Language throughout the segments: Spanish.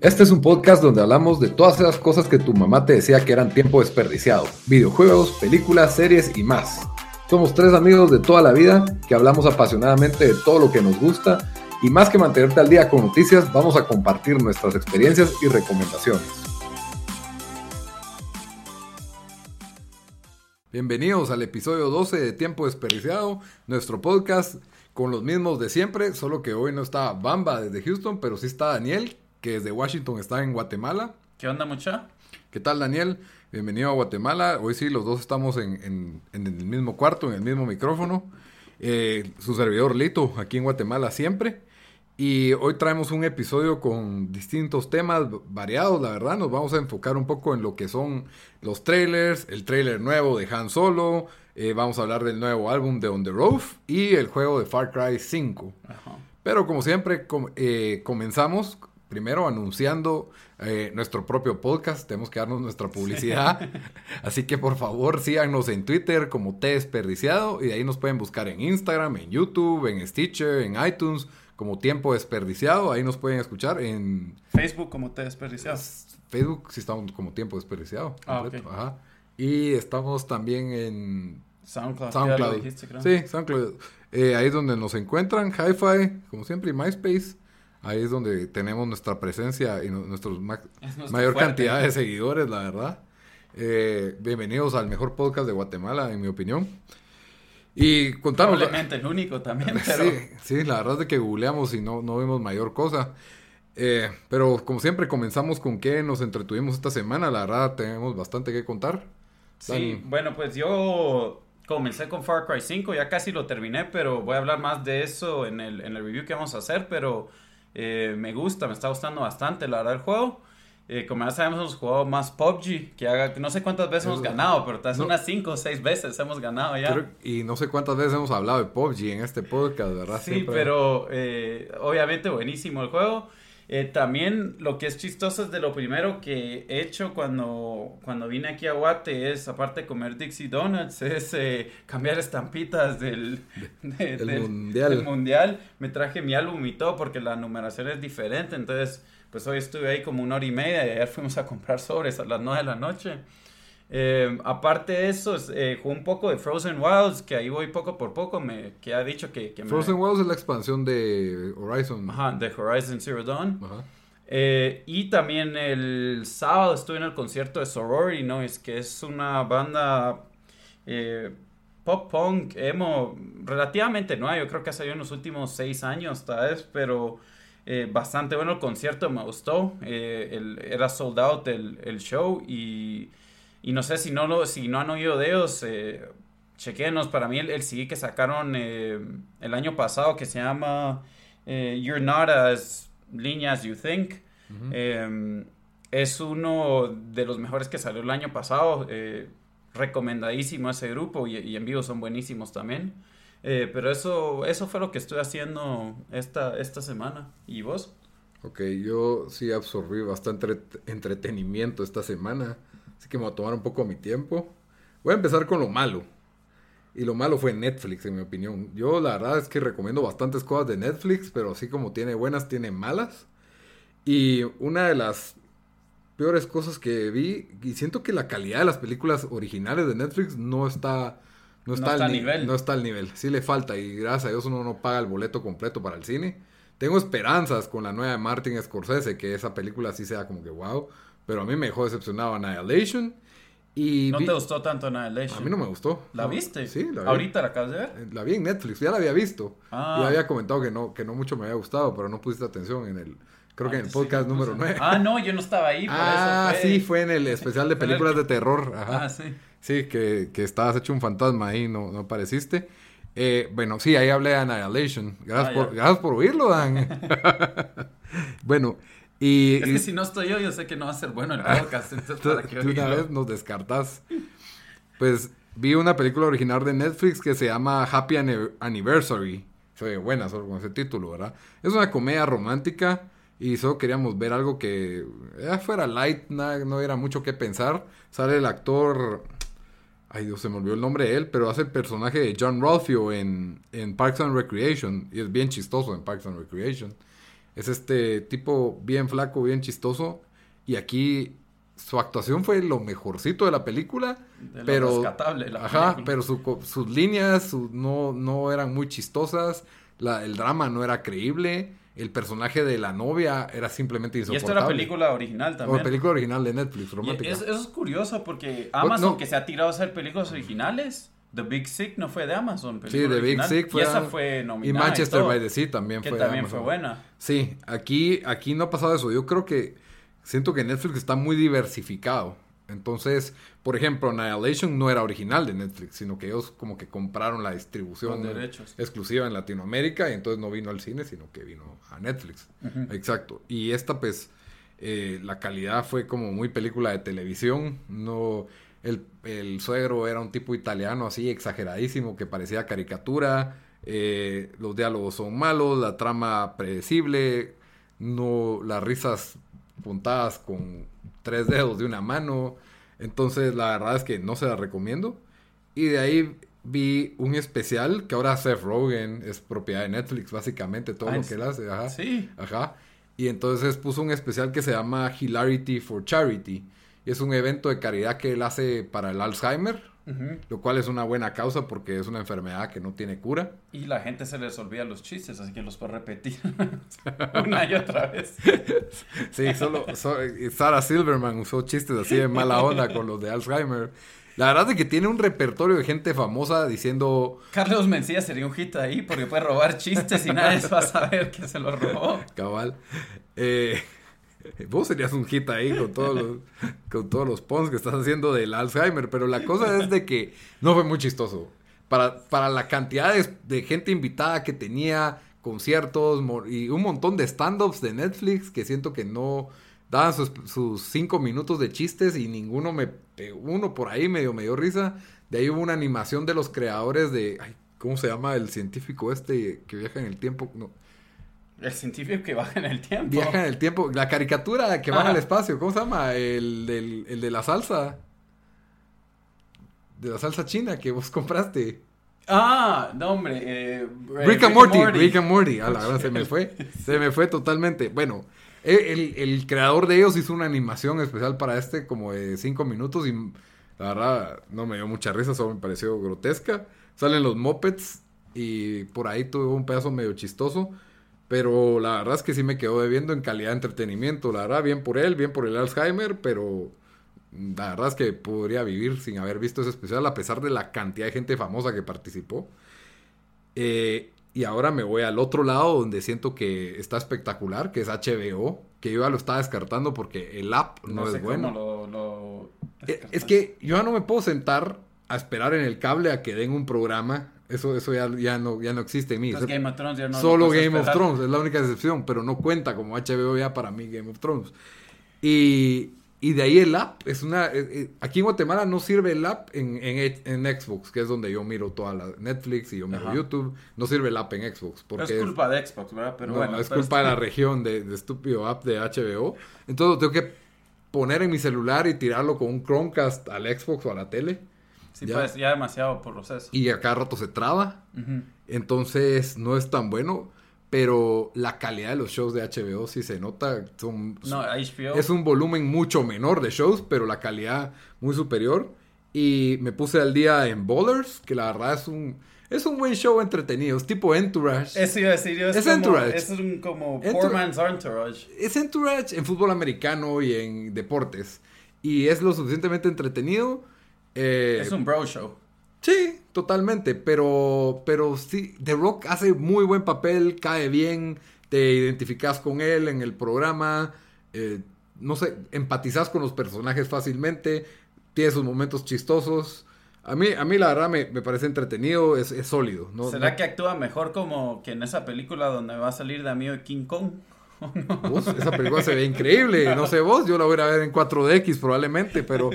Este es un podcast donde hablamos de todas esas cosas que tu mamá te decía que eran tiempo desperdiciado. Videojuegos, películas, series y más. Somos tres amigos de toda la vida que hablamos apasionadamente de todo lo que nos gusta y más que mantenerte al día con noticias, vamos a compartir nuestras experiencias y recomendaciones. Bienvenidos al episodio 12 de Tiempo Desperdiciado, nuestro podcast con los mismos de siempre, solo que hoy no está Bamba desde Houston, pero sí está Daniel, que desde Washington está en Guatemala. ¿Qué onda, mucha? ¿Qué tal, Daniel? Bienvenido a Guatemala. Hoy sí, los dos estamos en, el mismo cuarto, en el mismo micrófono. Eh, su servidor Lito, aquí en Guatemala siempre. Y hoy traemos un episodio con distintos temas variados, la verdad. Nos vamos a enfocar un poco en lo que son los trailers, el trailer nuevo de Han Solo. Eh, vamos a hablar del nuevo álbum de On the Roof y el juego de Far Cry 5. Pero como siempre, eh, comenzamos primero anunciando eh, nuestro propio podcast. Tenemos que darnos nuestra publicidad. Así que por favor síganos en Twitter como T Desperdiciado y de ahí nos pueden buscar en Instagram, en YouTube, en Stitcher, en iTunes como Tiempo Desperdiciado. Ahí nos pueden escuchar en... Facebook como Te Desperdiciado. Facebook sí estamos como Tiempo Desperdiciado. Ah, okay. Ajá. Y estamos también en... SoundCloud. SoundCloud. Sí, SoundCloud. Eh, ahí es donde nos encuentran. Hi-Fi, como siempre, y MySpace. Ahí es donde tenemos nuestra presencia y nuestra mayor cantidad de seguidores, la verdad. Eh, bienvenidos al mejor podcast de Guatemala, en mi opinión. Y contamos. Probablemente el único también, pero. Sí, sí, la verdad es que googleamos y no, no vimos mayor cosa. Eh, pero como siempre, comenzamos con qué nos entretuvimos esta semana. La verdad, tenemos bastante que contar. Sí, bueno, pues yo comencé con Far Cry 5, ya casi lo terminé, pero voy a hablar más de eso en el, en el review que vamos a hacer. Pero eh, me gusta, me está gustando bastante, la verdad, el juego. Eh, como ya sabemos, hemos jugado más PUBG, que haga, no sé cuántas veces hemos ganado, pero tal unas 5 o 6 veces hemos ganado ya. y no sé cuántas veces hemos hablado de PUBG en este podcast, ¿verdad? Sí, pero eh, obviamente buenísimo el juego. Eh, también lo que es chistoso es de lo primero que he hecho cuando, cuando vine aquí a Guate es, aparte de comer Dixie Donuts, es cambiar estampitas del, mundial. del mundial. Me traje mi álbum y todo porque la numeración es diferente, entonces pues hoy estuve ahí como una hora y media y ayer fuimos a comprar sobres a las 9 de la noche. Eh, aparte de eso, eh, jugué un poco de Frozen Wilds, que ahí voy poco por poco, me, que ha dicho que... que Frozen Wilds es la expansión de Horizon. Ajá, de Horizon Zero Dawn. Ajá. Eh, y también el sábado estuve en el concierto de Sorority Noise, que es una banda eh, pop punk, emo, relativamente nueva, yo creo que ha salido en los últimos seis años tal vez, pero eh, bastante bueno el concierto, me gustó. Eh, era sold out el, el show y, y, no sé si no, lo, si no han oído de ellos, eh, chequenos. Para mí el, el CD que sacaron eh, el año pasado que se llama You're Not As Lean As You Think. Em, es uno de los mejores que salió el año pasado. recomendadísimo ese grupo y, y en vivo son buenísimos también. Eh, pero eso, eso fue lo que estoy haciendo esta, esta semana. ¿Y vos? Ok, yo sí absorbí bastante entretenimiento esta semana, así que me voy a tomar un poco mi tiempo. Voy a empezar con lo malo. Y lo malo fue Netflix, en mi opinión. Yo la verdad es que recomiendo bastantes cosas de Netflix, pero así como tiene buenas, tiene malas. Y una de las peores cosas que vi, y siento que la calidad de las películas originales de Netflix no está no está, al nivel. No está al nivel. Sí le falta y gracias a Dios uno no paga el boleto completo para el cine. Tengo esperanzas con la nueva de Martin Scorsese que esa película sí sea como que wow. Pero a mí me dejó decepcionado Annihilation. Y ¿No te gustó tanto Annihilation? A mí no me gustó. ¿La viste? Sí, la vi. ¿Ahorita la acabas de ver? Eh, la vi en Netflix, ya la había visto. Ah. Y había comentado que no, que no mucho me había gustado, pero no pusiste atención en el... Creo que en el podcast número 9. Ah, no, yo no estaba ahí, por ah, sí, fue en el especial de películas de terror. Ajá. Ah, sí. Sí, que, que estabas hecho un fantasma ahí, no, no apareciste. Eh, bueno, sí, ahí hablé de Annihilation. Gracias, ah, por, gracias por oírlo, Dan. bueno, y... Es que si no estoy yo, yo sé que no va a ser bueno el podcast. Entonces, ¿para qué una vez nos descartas. Pues vi una película original de Netflix que se llama Happy Anniversary. Se ve buena solo con ese título, ¿verdad? Es una comedia romántica y solo queríamos ver algo que eh, fuera light, no era mucho que pensar. Sale el actor Ay Dios, se me olvidó el nombre de él, pero hace el personaje de John Ralphio en, en Parks and Recreation. Y es bien chistoso en Parks and Recreation. Es este tipo bien flaco, bien chistoso. Y aquí su actuación fue lo mejorcito de la película. pero, rescatable la Ajá, pero sus líneas no, no eran muy chistosas. La, el drama no era creíble. El personaje de la novia era simplemente insoportable. Y esto era película original también. O película original de Netflix, romántica. eso es curioso porque Amazon, que se ha tirado a hacer películas originales, The Big Sick no fue de Amazon. Sí, The Big Sick fue. Y esa fue nominada. Y Manchester by the Sea también que fue. también fue buena. Sí, aquí, aquí no ha pasado eso. Yo creo que siento que Netflix está muy diversificado. Entonces, por ejemplo, Annihilation no era original de Netflix, sino que ellos como que compraron la distribución exclusiva en Latinoamérica y entonces no vino al cine, sino que vino a Netflix. Exacto. Y esta pues eh, la calidad fue como muy película de televisión, no el, suegro era un tipo italiano así exageradísimo que parecía caricatura, eh, los diálogos son malos, la trama predecible, no las risas puntadas con tres dedos de una mano. Entonces, la verdad es que no se la recomiendo. Y de ahí vi un especial que ahora Seth Rogen es propiedad de Netflix, básicamente, todo lo que él hace. Ajá. Sí. Ajá. Y entonces puso un especial que se llama Hilarity for Charity. Es un evento de caridad que él hace para el Alzheimer lo cual es una buena causa porque es una enfermedad que no tiene cura. Y la gente se les olvida los chistes, así que los puede repetir una y otra vez. sí, solo Sarah Silverman usó chistes así de mala onda con los de Alzheimer. La verdad es que tiene un repertorio de gente famosa diciendo... Carlos Mencía sería un hit ahí porque puede robar chistes y nadie va a saber que se los robó. Cabal. Eh, Vos serías un hit ahí con todos los, con todos los pons que estás haciendo del Alzheimer, pero la cosa es de que no fue muy chistoso. Para, para la cantidad de, gente invitada que tenía, conciertos y un montón de stand-ups de Netflix que siento que no daban sus, cinco minutos de chistes y ninguno me... Uno por ahí medio me dio risa. De ahí hubo una animación de los creadores de... ¿Cómo se llama el científico este que viaja en el tiempo? No. El científico que baja en el tiempo. Viaja en el tiempo. La caricatura que baja al espacio. ¿Cómo se llama? El, del, el de la salsa. De la salsa china que vos compraste. Ah, no, hombre. Eh, Rick, and Morty, Rick and Morty. A la verdad se me fue. Se me fue totalmente. Bueno, el, el, creador de ellos hizo una animación especial para este, como de cinco minutos. Y la verdad no me dio mucha risa, solo me pareció grotesca. Salen los mopeds. Y por ahí tuve un pedazo medio chistoso. Pero la verdad es que sí me quedó debiendo en calidad de entretenimiento. La verdad, bien por él, bien por el Alzheimer, pero la verdad es que podría vivir sin haber visto ese especial, a pesar de la cantidad de gente famosa que participó. Eh, y ahora me voy al otro lado donde siento que está espectacular, que es HBO, que yo ya lo estaba descartando porque el app no, es bueno. Eh, es que yo ya no me puedo sentar a esperar en el cable a que den un programa eso, eso ya, ya, no, ya no existe en mí. Game of Thrones ya no Solo Game of Thrones es la única excepción, pero no cuenta como HBO ya para mí Game of Thrones. Y, y de ahí el app es una... Eh, eh, aquí en Guatemala no sirve el app en, en, en, Xbox, que es donde yo miro toda la Netflix y yo miro YouTube. No sirve el app en Xbox. Porque es culpa de Xbox, ¿verdad? Pero bueno, es culpa de la región de, de estúpido app de HBO. Entonces tengo que poner en mi celular y tirarlo con un Chromecast al Xbox o a la tele. Sí, ya, pues ya demasiado proceso. Y a cada rato se traba. Entonces no es tan bueno. Pero la calidad de los shows de HBO sí se nota. Son, no, HBO. Es un volumen mucho menor de shows, pero la calidad muy superior. Y me puse al día en Bowlers, que la verdad es un, es un buen show entretenido. Es tipo Entourage. Eso iba a decir Es, Entourage. Es un como Poor Man's Entourage. Es Entourage en fútbol americano y en deportes. Y es lo suficientemente entretenido eh, es un bro show. Sí, totalmente. Pero, pero sí, The Rock hace muy buen papel, cae bien, te identificas con él en el programa. Eh, no sé, empatizas con los personajes fácilmente, tiene sus momentos chistosos. A mí, a mí la verdad me, parece entretenido, es, sólido. ¿no? ¿Será que actúa mejor como que en esa película donde va a salir de amigo de King Kong? esa película se ve increíble. No sé vos, yo la voy a ver en 4DX probablemente, pero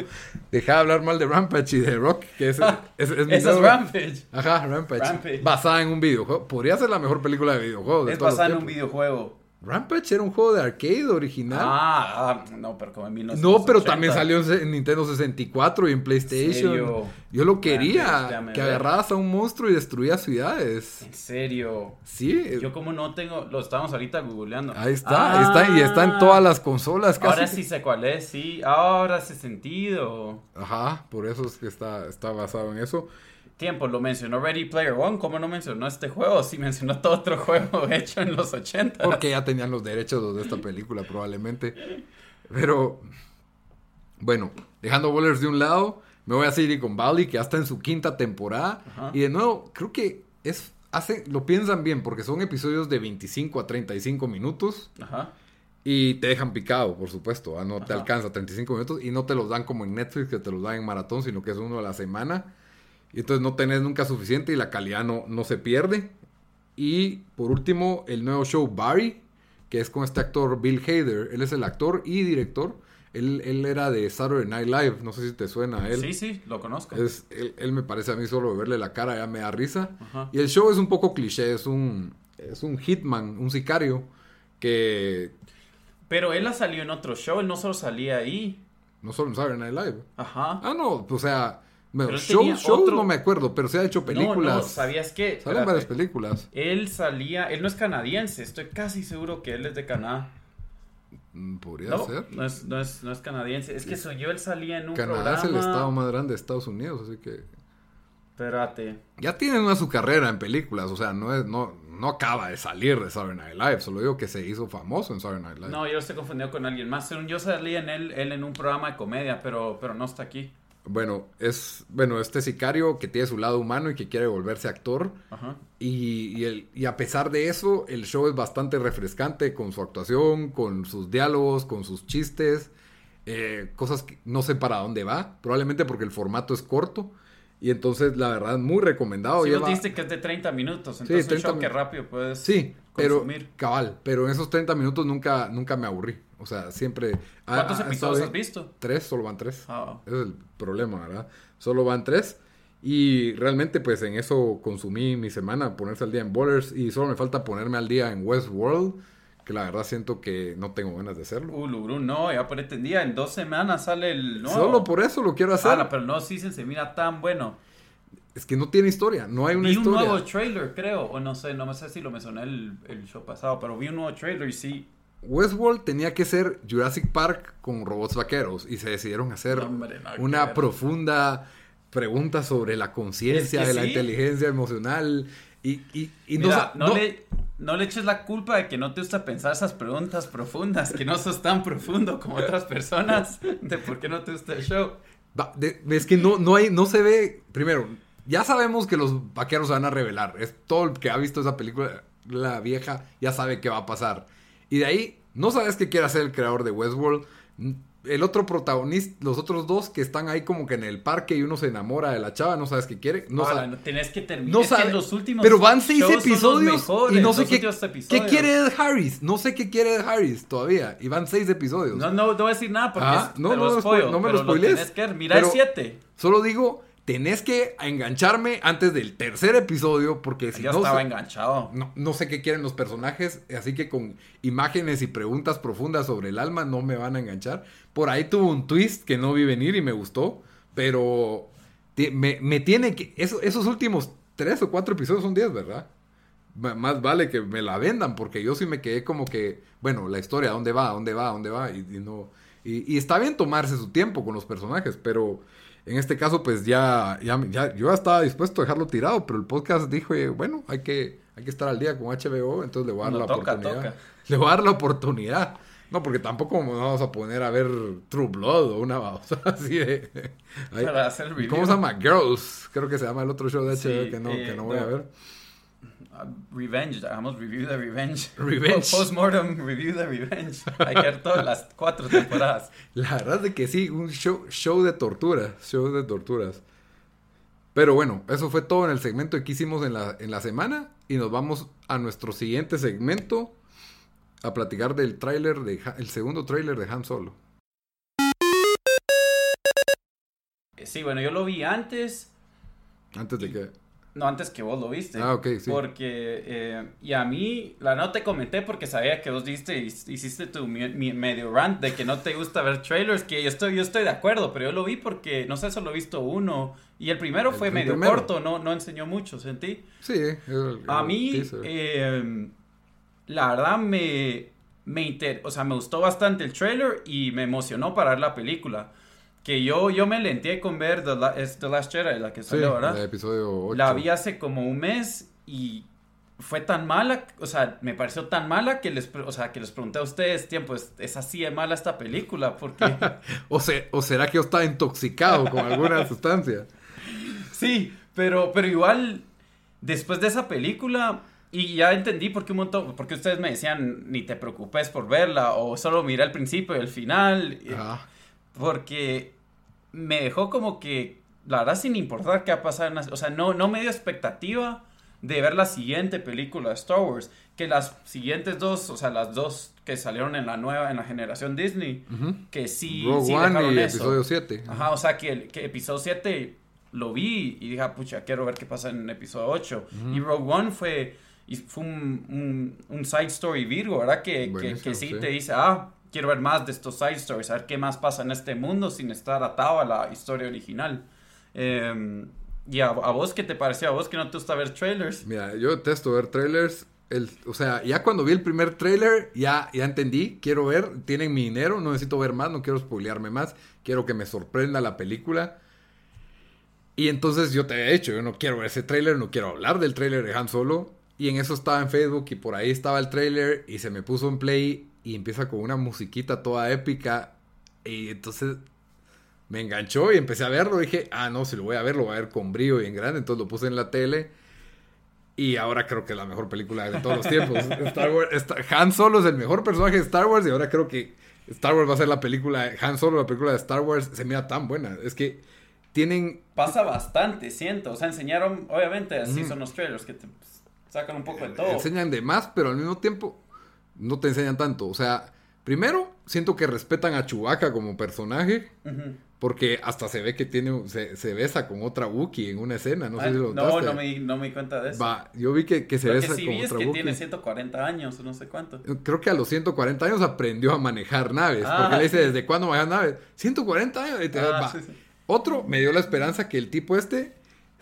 deja de hablar mal de Rampage y de Rock, que es, es, es Esa es Rampage. Ajá, Rampage. Basada en un videojuego. Podría ser la mejor película de videojuegos. es basada en un videojuego. Rampage era un juego de arcade original. Ah, ah no, pero como en 1980. No, pero también salió en Nintendo 64 y en PlayStation. Yo lo quería, que agarrabas a un monstruo y destruías ciudades. ¿En serio? Sí. Yo como no tengo, lo estamos ahorita googleando. Ahí está, está y está en todas las consolas casi. Ahora sí sé cuál es, sí, ahora hace sentido. Ajá, por eso es que está, está basado en eso tiempo lo mencionó Ready Player One, ¿cómo no mencionó este juego? Si mencionó todo otro juego hecho en los 80. Porque ya tenían los derechos de esta película probablemente. Pero, bueno, dejando Bowlers de un lado, me voy a seguir con Valley, que ya está en su quinta temporada. Y de nuevo, creo que es, hace, lo piensan bien, porque son episodios de 25 a 35 minutos. Ajá. Y te dejan picado, por supuesto. ¿ah? No te alcanza 35 minutos y no te los dan como en Netflix, que te los dan en maratón, sino que es uno a la semana. Y entonces no tenés nunca suficiente y la calidad no, no se pierde. Y por último, el nuevo show Barry, que es con este actor Bill Hader. Él es el actor y director. Él, él, era de Saturday Night Live, no sé si te suena a él. Sí, sí, lo conozco. Es, él, me parece a mí solo verle la cara ya me da risa. Y el show es un poco cliché, es un, es un hitman, un sicario que... Pero él ha salido en otro show, él no solo salía ahí. No solo en Saturday Night Live. Ajá. Ah, no, o sea, bueno, show, no me acuerdo, pero se ha hecho películas. No, no, ¿sabías qué? Salen varias películas. Él salía, él no es canadiense, estoy casi seguro que él es de Canadá. Mm, podría ser. No es, no, es, no es canadiense, es que soy yo, él salía en un Canadá es el estado más grande de Estados Unidos, así que... Espérate. Ya tiene una su carrera en películas, o sea, no es, no, no acaba de salir de Saturday Night Live, solo digo que se hizo famoso en Saturday Night Live. No, yo estoy confundido con alguien más. Yo salí en él, él en un programa de comedia, pero, pero no está aquí. Bueno, es bueno este sicario que tiene su lado humano y que quiere volverse actor. Y, el, y, a pesar de eso, el show es bastante refrescante con su actuación, con sus diálogos, con sus chistes. Eh, cosas que no sé para dónde va. Probablemente porque el formato es corto. Y entonces, la verdad, muy recomendado. Sí, lleva... dijiste que es de 30 minutos. Entonces, sí, un show que rápido puedes Sí, pero cabal. Pero en esos 30 minutos nunca, nunca me aburrí. O sea, siempre... ¿Cuántos episodios has visto? Tres, solo van tres. Ah. Ese es el problema, ¿verdad? Solo van tres. Y realmente, pues, en eso consumí mi semana, ponerse al día en Bowlers. Y solo me falta ponerme al día en Westworld. Que la verdad siento que no tengo ganas de hacerlo. Uh, Lugru, no, ya ponete en día. En dos semanas sale el nuevo. Solo por eso lo quiero hacer. Ah, pero no, sí se mira tan bueno. Es que no tiene historia, no hay una vi historia. Vi un nuevo trailer, creo, o no sé, no me sé si lo mencioné el, el show pasado, pero vi un nuevo trailer y sí, Westworld tenía que ser Jurassic Park con robots vaqueros y se decidieron hacer una profunda pregunta sobre la conciencia, de la inteligencia emocional y, no, Le, no le eches la culpa de que no te gusta pensar esas preguntas profundas, que no sos tan profundo como otras personas, de por qué no te gusta el show. es que no, no, hay, no se ve, primero, ya sabemos que los vaqueros se van a revelar, es todo el que ha visto esa película, la vieja, ya sabe qué va a pasar. Y de ahí, no sabes qué quiere hacer el creador de Westworld. El otro protagonista, los otros dos que están ahí como que en el parque y uno se enamora de la chava, no sabes qué quiere. No, no tenés que terminar. No sabes. los últimos Pero van seis episodios y no sé qué, qué quiere Ed Harris. No sé qué quiere Ed Harris todavía. Y van seis episodios. No, no, no voy a decir nada porque ah, no, no, no, me lo spoilees. Mira el siete. Solo digo tenés que engancharme antes del tercer episodio porque si no... estaba enganchado. No, sé qué quieren los personajes, así que con imágenes y preguntas profundas sobre el alma no me van a enganchar. Por ahí tuvo un twist que no vi venir y me gustó, pero me, tiene que... esos últimos tres o cuatro episodios son diez, ¿verdad? más vale que me la vendan porque yo sí me quedé como que, bueno, la historia, ¿dónde va? ¿Dónde va? ¿Dónde va? Y, no... y está bien tomarse su tiempo con los personajes, pero en este caso, pues ya, ya, yo ya estaba dispuesto a dejarlo tirado, pero el podcast dijo, bueno, hay que, hay que estar al día con HBO, entonces le voy a dar la oportunidad. Le voy a dar la oportunidad. No, porque tampoco nos vamos a poner a ver True Blood o una cosa así de... ¿Cómo se llama? Girls, creo que se llama el otro show de HBO que no, que eh, no voy a ver. Revenge, hagamos review de Revenge. Revenge. Postmortem review de Revenge. Ver todas las cuatro temporadas. La verdad es que sí, un show, show de torturas, show de torturas. Pero bueno, eso fue todo en el segmento que hicimos en la, en la semana y nos vamos a nuestro siguiente segmento a platicar del tráiler de el segundo tráiler de Han Solo. Sí, bueno, yo lo vi antes. Antes de que No, antes que vos lo viste. Ah, ok, sí. Porque, eh, y a mí, la no te comenté porque sabía que vos diste, hiciste tu medio rant de que no te gusta ver trailers, que yo estoy, yo estoy de acuerdo, pero yo lo vi porque, no sé, solo he visto uno. Y el primero fue medio corto, no, no enseñó mucho, ¿sentí? Sí. a mí, eh, la verdad, me, me o sea, me gustó bastante el trailer y me emocionó para ver la película que yo, yo me lenté con ver The, Last Jedi, la que salió, ¿verdad? El episodio 8. La vi hace como un mes y fue tan mala, o sea, me pareció tan mala que les, o sea, que les pregunté a ustedes, tiempo, ¿es, es así de mala esta película? Porque... o, ¿O será que yo estaba intoxicado con alguna sustancia? Sí, pero, pero igual, después de esa película, y ya entendí por qué un montón, porque ustedes me decían, ni te preocupes por verla, o solo mira el principio y el final. Ajá. Porque me dejó como que, la verdad, sin importar qué va a pasar. o sea, no, no me dio expectativa de ver la siguiente película de Star Wars. Que las siguientes dos, o sea, las dos que salieron en la nueva, en la generación Disney, que sí, sí One y episodio 7. Ajá, o sea, que, que episodio 7 lo vi y dije, ah, pucha, quiero ver qué pasa en episodio 8. Y Rogue One fue, fue un, un, side story Virgo, ¿verdad? Que, que, que sí, te dice, ah, quiero ver más de estos side stories, a ver qué más pasa en este mundo sin estar atado a la historia original. Em, y a, vos, ¿qué te pareció? ¿A vos que no te gusta ver trailers? Mira, yo detesto ver trailers. O sea, ya cuando vi el primer trailer, ya, ya entendí, quiero ver, tienen mi dinero, no necesito ver más, no quiero spoilearme más, quiero que me sorprenda la película. Y entonces yo te he dicho, yo no quiero ver ese trailer, no quiero hablar del trailer de Han Solo. Y en eso estaba en Facebook y por ahí estaba el trailer y se me puso en play y empieza con una musiquita toda épica. Y entonces me enganchó y empecé a verlo. Dije, ah, no, si lo voy a ver, lo voy a ver con brillo y en grande. Entonces lo puse en la tele. Y ahora creo que es la mejor película de todos los tiempos. Star Wars, Han Solo es el mejor personaje de Star Wars y ahora creo que Star Wars va a ser la película. Han Solo, la película de Star Wars, se mira tan buena. Es que tienen... Pasa bastante, siento. O sea, enseñaron, obviamente, así son los trailers que te sacan un poco de todo. Enseñan de más, pero al mismo tiempo no te enseñan tanto. O sea, primero, siento que respetan a Chewbacca como personaje. Porque hasta se ve que tiene, se, besa con otra Wookiee en una escena, no sé si lo No, no me, no me di cuenta de eso. Va, yo vi que, que se besa con vi es que tiene 140 años, no sé cuánto. Creo que a los 140 años aprendió a manejar naves. Ah, porque le dice, ¿desde cuándo manejas naves? 140 años. Ah, Otro, me dio la esperanza que el tipo este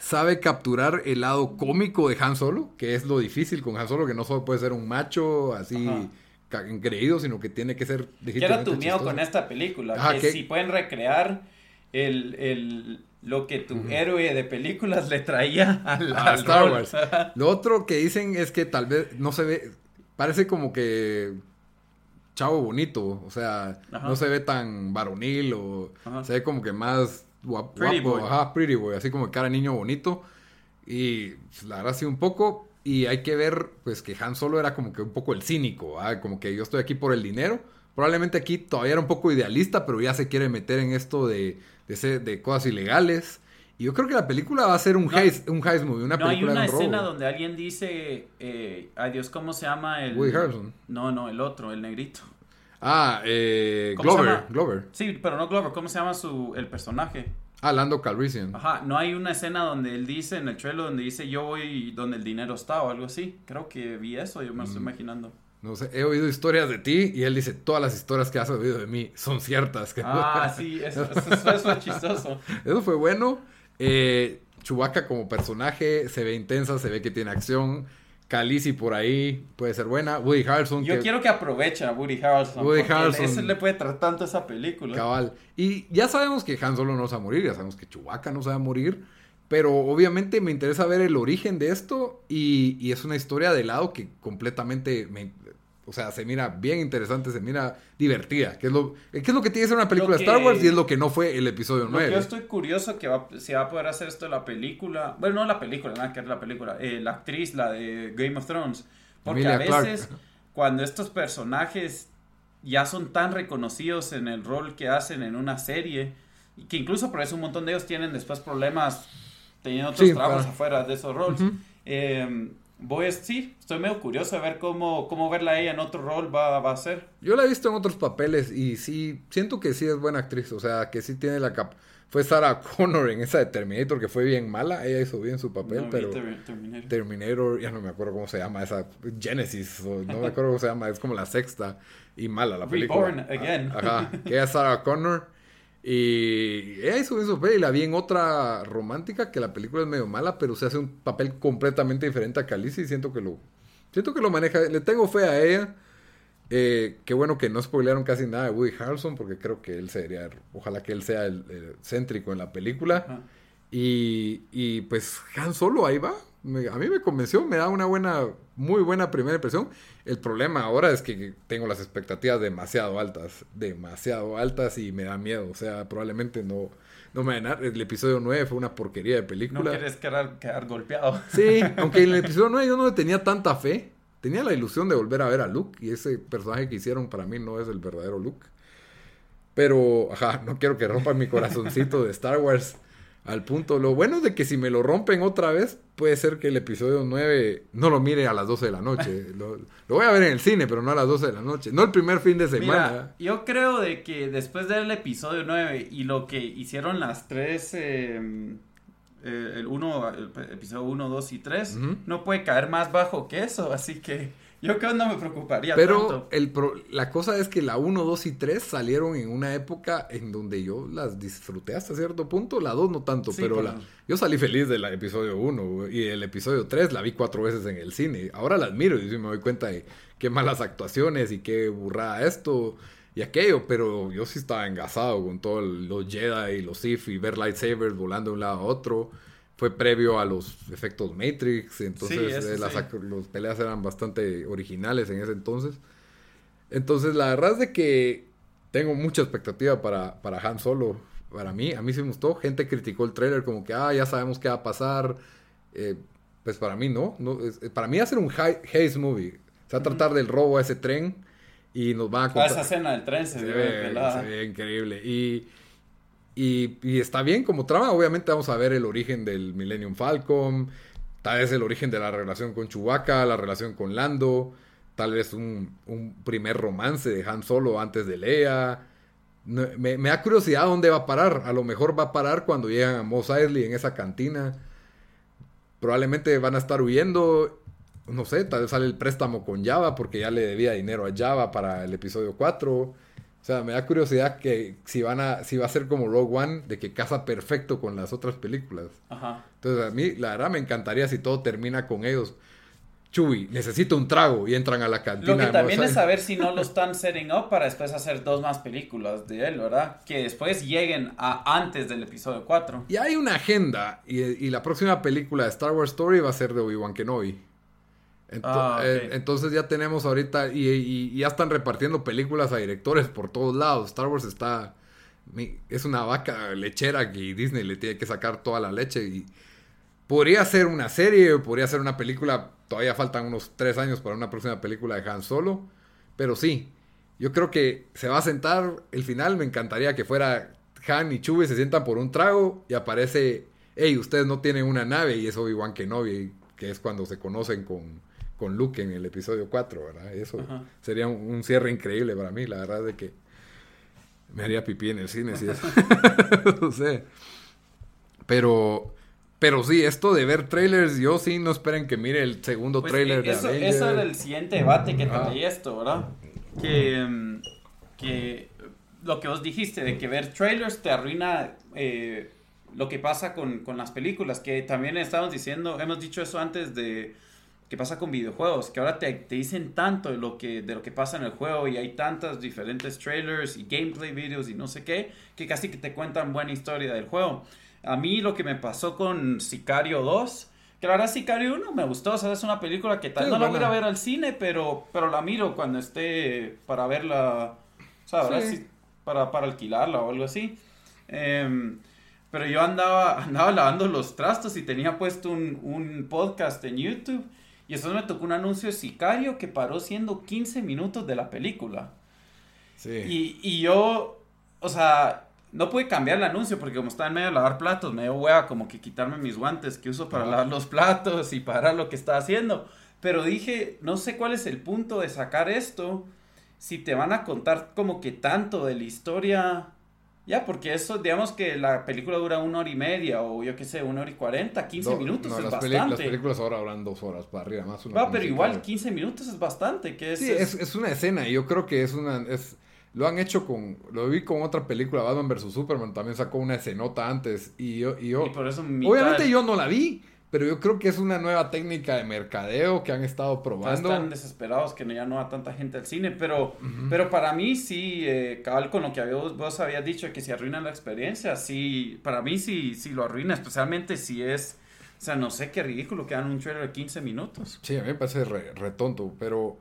sabe capturar el lado cómico de Han Solo, que es lo difícil con Han Solo, que no solo puede ser un macho así engreído, sino que tiene que ser... ¿Qué era tu miedo con esta película? que, si pueden recrear el, lo que tu héroe de películas le traía a Star Wars. lo otro que dicen es que tal vez no se ve, parece como que chavo bonito, o sea, no se ve tan varonil o se ve como que más guapo, pretty boy. Ajá, pretty boy, así como cara niño bonito. Y pues, la verdad sí un poco. Y hay que ver, pues, que Han Solo era como que un poco el cínico, como que yo estoy aquí por el dinero. Probablemente aquí todavía era un poco idealista, pero ya se quiere meter en esto de, de, de cosas ilegales. Y yo creo que la película va a ser un no, heist, un heist movie, una no, película hay una escena donde alguien dice, eh, ay Dios, ¿cómo se llama el...? Woody. No, no, el otro, el negrito. Ah, eh, Glover, Glover. Sí, pero no Glover, ¿cómo se llama su, el personaje? Ah, Lando Calrissian. Ajá, no hay una escena donde él dice, en el trailer, donde dice yo voy donde el dinero está o algo así. Creo que vi eso, yo me lo estoy mm. imaginando. No sé, he oído historias de ti y él dice, todas las historias que has oído de mí son ciertas. Ah, sí, eso, eso, fue chistoso. Eso fue bueno. Eh, Chewbacca como personaje se ve intensa, se ve que tiene acción. Khaleesi por ahí puede ser buena. Woody Harrelson. Yo quiero que aproveche a Woody Harrelson. Woody Harrelson. Ese le puede tratar tanto esa película. Cabal. Y ya sabemos que Han Solo no se va a morir, ya sabemos que Chewbacca no se va a morir. Pero obviamente me interesa ver el origen de esto y, y es una historia de lado que completamente me, o sea, se mira bien interesante, se mira divertida. Que es lo, es lo que tiene que ser una película de Star Wars y es lo que no fue el episodio 9. yo estoy curioso que va, si va a poder hacer esto la película. Bueno, no la película, nada que es la película. Eh, la actriz, la de Game of Thrones. Porque a veces, cuando estos personajes ya son tan reconocidos en el rol que hacen en una serie, que incluso por eso un montón de ellos tienen después problemas teniendo otros trabajos afuera de esos roles. Voy a, sí, estoy medio curioso de ver cómo, cómo verla ella en otro rol va, va a ser. Yo la he visto en otros papeles y sí, siento que sí es buena actriz, o sea, que sí tiene la cap fue Sarah Connor en esa de Terminator que fue bien mala. Ella hizo bien su papel, pero Terminator. Terminator. ya no me acuerdo cómo se llama esa Genesis, no me acuerdo cómo se llama, es como la sexta y mala la película. Reborn again. Ajá, que ella es Sarah Connor y ella hizo bien su papel y la vi en otra romántica que la película es medio mala, pero se hace un papel completamente diferente a Calici y siento que lo siento que lo maneja, le tengo fe a ella. Eh, qué bueno que no spoilearon casi nada de Woody Harrelson, porque creo que él sería, ojalá que él sea el, céntrico en la película. Y, y, pues Han Solo ahí va. A mí me convenció, me da una buena, muy buena primera impresión. El problema ahora es que tengo las expectativas demasiado altas, demasiado altas y me da miedo. O sea, probablemente no, no me a El episodio 9 fue una porquería de película. No quieres quedar, quedar golpeado. Sí, aunque en el episodio 9 yo no tenía tanta fe tenía la ilusión de volver a ver a Luke y ese personaje que hicieron para mí no es el verdadero Luke. Pero, ajá, no quiero que rompan mi corazoncito de Star Wars al punto. Lo bueno es de que si me lo rompen otra vez, puede ser que el episodio 9 no lo mire a las 12 de la noche. Lo, voy a ver en el cine, pero no a las 12 de la noche. No el primer fin de semana. yo creo de que después del episodio 9 y lo que hicieron las tres... Eh, el 1, el episodio 1, 2 y 3, no puede caer más bajo que eso, así que yo creo que no me preocuparía Pero El la cosa es que la 1, 2 y 3 salieron en una época en donde yo las disfruté hasta cierto punto, la 2 no tanto, pero la, yo salí feliz del episodio 1 y el episodio 3 la vi cuatro veces en el cine. Ahora las miro y me doy cuenta de qué malas actuaciones y qué burrada esto y aquello, pero yo sí estaba engasado con todos los Jedi y los Sith y ver lightsabers volando de un lado a otro. Fue previo a los efectos Matrix, entonces eh, las, peleas eran bastante originales en ese entonces. Entonces la verdad es de que tengo mucha expectativa para, para Han Solo. Para mí, a mí sí me gustó. Gente criticó el trailer como que, ah, ya sabemos qué va a pasar. Eh, pues para mí no. no para mí va a ser un haze movie. Se va a tratar del robo a ese tren y nos van a contar. esa escena del tren se, ve, Se ve increíble. Y, y, está bien como trama. Obviamente vamos a ver el origen del Millennium Falcon. Tal vez el origen de la relación con Chewbacca, la relación con Lando. Tal vez un, primer romance de Han Solo antes de Leia. Me, me, da curiosidad dónde va a parar. A lo mejor va a parar cuando llegan a Mos Eisley en esa cantina. Probablemente van a estar huyendo no sé, tal vez sale el préstamo con Java porque ya le debía dinero a Java para el episodio 4. O sea, me da curiosidad que si van a, si va a ser como Rogue One, de que casa perfecto con las otras películas. Ajá. Entonces a mí, la verdad, me encantaría si todo termina con ellos. Chuy, necesito un trago y entran a la cantina. Lo que también es saber si no lo están setting up para después hacer dos más películas de él, ¿verdad? Que después lleguen a antes del episodio 4. Y hay una agenda y, y la próxima película de Star Wars Story va a ser de Obi-Wan Kenobi. Ah, eh, entonces ya tenemos ahorita y, ya están repartiendo películas a directores por todos lados. Star Wars está es una vaca lechera que Disney le tiene que sacar toda la leche y podría ser una serie, podría ser una película. Todavía faltan unos tres años para una próxima película de Han Solo, pero sí, yo creo que se va a sentar el final. Me encantaría que fuera Han y Chewie se sientan por un trago y aparece, hey, ustedes no tienen una nave y es Obi Wan Kenobi, que es cuando se conocen con con Luke en el episodio 4, ¿verdad? Eso sería un, cierre increíble para mí, la verdad de que me haría pipí en el cine si eso. no sé. Pero pero sí, esto de ver trailers, yo sí no esperen que mire el segundo pues, trailer eso, de Eso era el siguiente debate que tenía esto, ¿verdad? Que, que lo que vos dijiste, de que ver trailers te arruina eh, lo que pasa con, con, las películas, que también estamos diciendo, hemos dicho eso antes de ¿Qué pasa con videojuegos? Que ahora te, te, dicen tanto de lo, que, de lo que pasa en el juego y hay tantas diferentes trailers y gameplay videos y no sé qué, que casi que te cuentan buena historia del juego. A mí lo que me pasó con Sicario 2, que la verdad Sicario 1 me gustó, o sea, es una película que tal no la voy a ver al cine, pero, pero la miro cuando esté para verla, ¿sabes? Para, para alquilarla o algo así. Em, pero yo andaba, andaba lavando los trastos y tenía puesto un, un podcast en YouTube y después me tocó un anuncio de Sicario que paró siendo 15 minutos de la película. Sí. Y, y yo, o sea, no pude cambiar el anuncio porque como estaba en medio de lavar platos, me dio hueva como que quitarme mis guantes que uso para lavar los platos y para lo que estaba haciendo. Pero dije, no sé cuál es el punto de sacar esto si te van a contar como que tanto de la historia. Ya, porque eso, digamos que la película dura una hora y media, o yo qué sé, una hora y cuarenta, quince minutos es las bastante. las películas ahora duran dos horas para arriba, más una Va, pero igual quince minutos es bastante, que es... Sí, es, es, una escena, y yo creo que es una... Es, lo han hecho con. Lo vi con otra película, Batman vs Superman. También sacó una escenota antes. Y yo. Y yo por eso obviamente yo no la vi. Pero yo creo que es una nueva técnica de mercadeo que han estado probando. Están desesperados que ya no va tanta gente al cine. Pero, pero para mí sí, eh, cabal con lo que vos, vos habías dicho, que si arruina la experiencia, sí, para mí sí, sí lo arruina. Especialmente si es. O sea, no sé qué ridículo que dan un trailer de 15 minutos. Sí, a mí me parece re, re tonto. Pero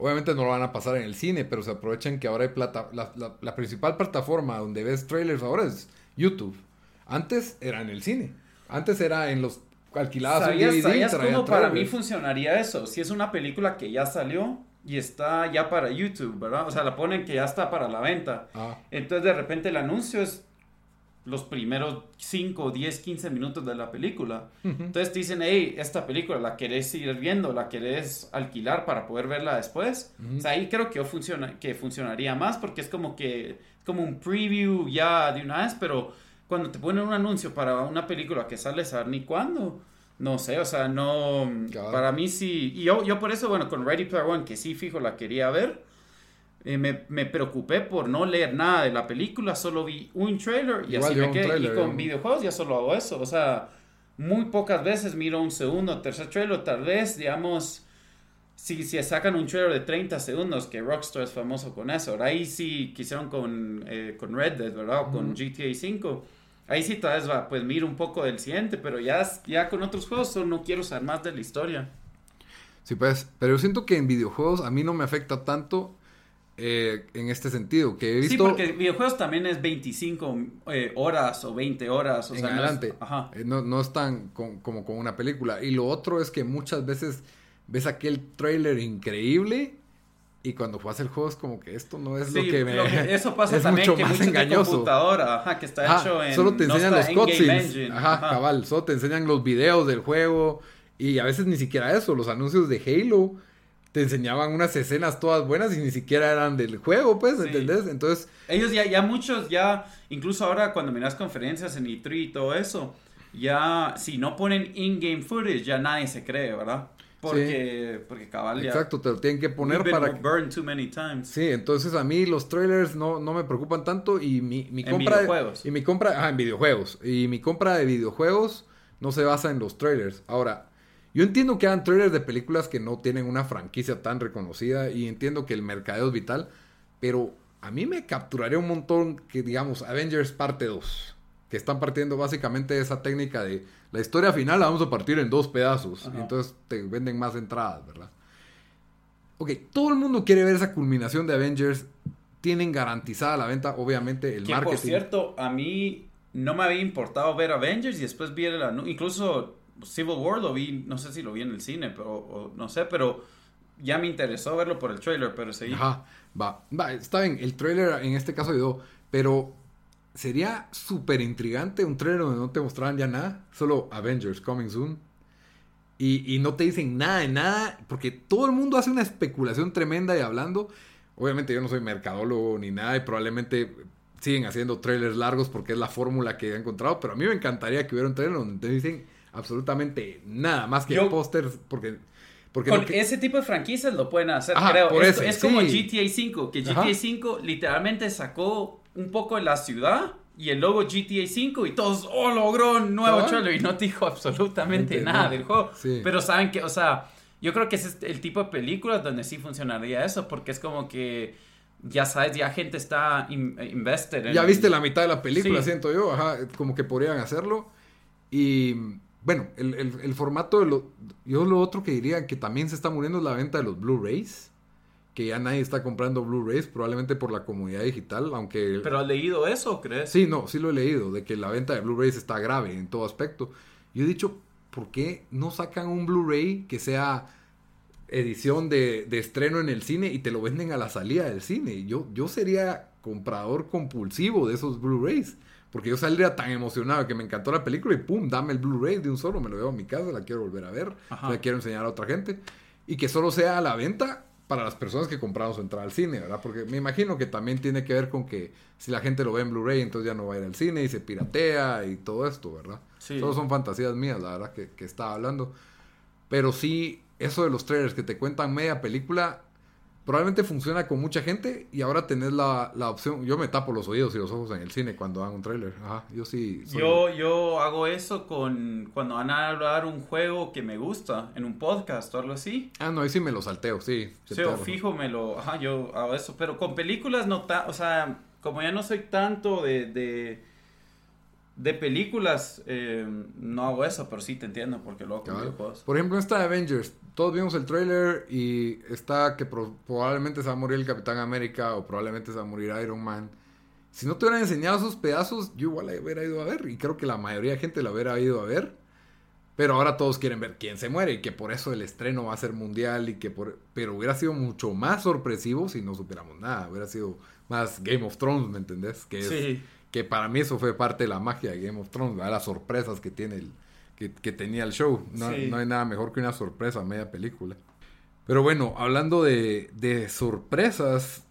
Obviamente no lo van a pasar en el cine, pero se aprovechan que ahora hay plata. La, principal plataforma donde ves trailers ahora es YouTube. Antes era en el cine. Antes era en los alquilados ¿Sabías, ¿sabías cómo para mí funcionaría eso? Si es una película que ya salió y está ya para YouTube, ¿verdad? O sea, la ponen que ya está para la venta. Ah. Entonces de repente el anuncio es los primeros 5, 10, 15 minutos de la película. Entonces te dicen, hey, esta película la querés ir viendo, la querés alquilar para poder verla después. O sea, ahí creo que, funciona, que funcionaría más porque es como que, como un preview ya de una vez, pero cuando te ponen un anuncio para una película que sale a ni cuándo, no sé, o sea, no, para mí sí, y yo, yo por eso, bueno, con Ready Player One, que sí fijo la quería ver, eh, me, me, preocupé por no leer nada de la película, solo vi un trailer y así me quedé. y con videojuegos ya solo hago eso. O sea, muy pocas veces miro un segundo, tercer trailer, tal vez, digamos, si, si sacan un trailer de 30 segundos, que Rockstar es famoso con eso. Ahora ahí sí quisieron con, eh, con Red Dead, ¿verdad? O con GTA 5. Ahí sí tal vez va, pues miro un poco del siguiente, pero ya, ya con otros juegos no quiero saber más de la historia. Sí, pues, pero yo siento que en videojuegos a mí no me afecta tanto eh, en este sentido. Que he visto... Sí, porque videojuegos también es 25 eh, horas o 20 horas. O en adelante. Eh, no, no, es tan como con una película. Y lo otro es que muchas veces ves aquel trailer increíble y cuando juegas el juego es como que esto no es lo que me... eso pasa también que mucho engañoso. computadora, ajá, que está hecho en... Solo te enseñan los cutscenes. Ajá, cabal. Solo te enseñan los videos del juego. Y a veces ni siquiera eso. Los anuncios de Halo te enseñaban unas escenas todas buenas y ni siquiera eran del juego, pues, ¿entendés? Entonces... Ellos ya, ya muchos, ya, incluso ahora cuando miras conferencias en E3 y todo eso, ya, si no ponen in-game footage, ya nadie se cree, ¿verdad? Porque, porque cabal ya... Exacto, te lo tienen que poner para... Burn too many times. Sí, entonces a mí los trailers no, no me preocupan tanto y mi, mi en videojuegos. Y mi compra... Ah, en videojuegos. Y mi compra de videojuegos no se basa en los trailers. Ahora, yo entiendo que hagan trailers de películas que no tienen una franquicia tan reconocida y entiendo que el mercado es vital, pero a mí me capturaría un montón que digamos Avengers parte 2, que están partiendo básicamente esa técnica de la historia final la vamos a partir en dos pedazos y entonces te venden más entradas, ¿verdad? Ok, todo el mundo quiere ver esa culminación de Avengers, tienen garantizada la venta, obviamente el que, marketing. Por cierto, a mí no me había importado ver Avengers y después vi el incluso Civil War lo vi, no sé si lo vi en el cine, pero no sé, pero ya me interesó verlo por el trailer, pero seguí. Ajá, va, va, está bien, el trailer en este caso ayudó, pero sería súper intrigante un trailer donde no te mostraran ya nada, solo Avengers Coming Soon. Y, y, no te dicen nada de nada, porque todo el mundo hace una especulación tremenda y hablando. Obviamente yo no soy mercadólogo ni nada y probablemente siguen haciendo trailers largos porque es la fórmula que he encontrado, pero a mí me encantaría que hubiera un trailer donde te dicen absolutamente nada más que pósters porque porque con ese tipo de franquicias lo pueden hacer, creo. es, como GTA 5, que GTA 5 literalmente sacó un poco de la ciudad y el logo GTA 5 y todos, oh, logró un nuevo trailer y no dijo absolutamente nada del juego. Pero saben que, o sea, yo creo que ese es el tipo de películas donde sí funcionaría eso, porque es como que ya sabes, ya gente está invested. ya viste la mitad de la película, siento yo, ajá, como que podrían hacerlo. Y bueno, el, el, formato de lo... Yo lo otro que diría que también se está muriendo es la venta de los Blu-rays. Que ya nadie está comprando Blu-rays, probablemente por la comunidad digital, aunque... ¿Pero has leído eso, crees? Sí, no, sí lo he leído, de que la venta de Blu-rays está grave en todo aspecto. Yo he dicho, ¿por qué no sacan un Blu-ray que sea edición de, estreno en el cine y te lo venden a la salida del cine. Yo, yo sería comprador compulsivo de esos Blu-rays. Porque yo saldría tan emocionado que me encantó la película y pum, dame el Blu-ray de un solo, me lo llevo a mi casa, la quiero volver a ver, la quiero enseñar a otra gente. Y que solo sea a la venta para las personas que compraron su entrada al cine, ¿verdad? Porque me imagino que también tiene que ver con que si la gente lo ve en Blu-ray, entonces ya no va a ir al cine y se piratea y todo esto, ¿verdad? Sí. Todos son fantasías mías, la verdad, que, que estaba hablando. Pero sí, eso de los trailers que te cuentan media película, probablemente funciona con mucha gente y ahora tenés la, la, opción. Yo me tapo los oídos y los ojos en el cine cuando hago un trailer. Ajá, yo sí. Yo, yo hago eso con cuando van a hablar un juego que me gusta en un podcast o algo así. Ah, no, ahí sí me lo salteo, sí. Sí, fijo me lo. Ajá, yo hago eso. Pero con películas no. o sea, como ya no soy tanto de de películas, eh, no hago eso, pero sí te entiendo porque lo hago Por ejemplo, esta de Avengers, todos vimos el trailer y está que probablemente se va a morir el Capitán América o probablemente se va a morir Iron Man. Si no te hubieran enseñado esos pedazos, yo igual la hubiera ido a ver y creo que la mayoría de gente la hubiera ido a ver. Pero ahora todos quieren ver quién se muere y que por eso el estreno va a ser mundial y que por... Pero hubiera sido mucho más sorpresivo si no supiéramos nada. Hubiera sido más Game of Thrones, ¿me entendés? Que sí que para mí eso fue parte de la magia de Game of Thrones, las sorpresas que tiene el, que, tenía el show. No, hay nada mejor que una sorpresa media película. Pero bueno, hablando de, de sorpresas,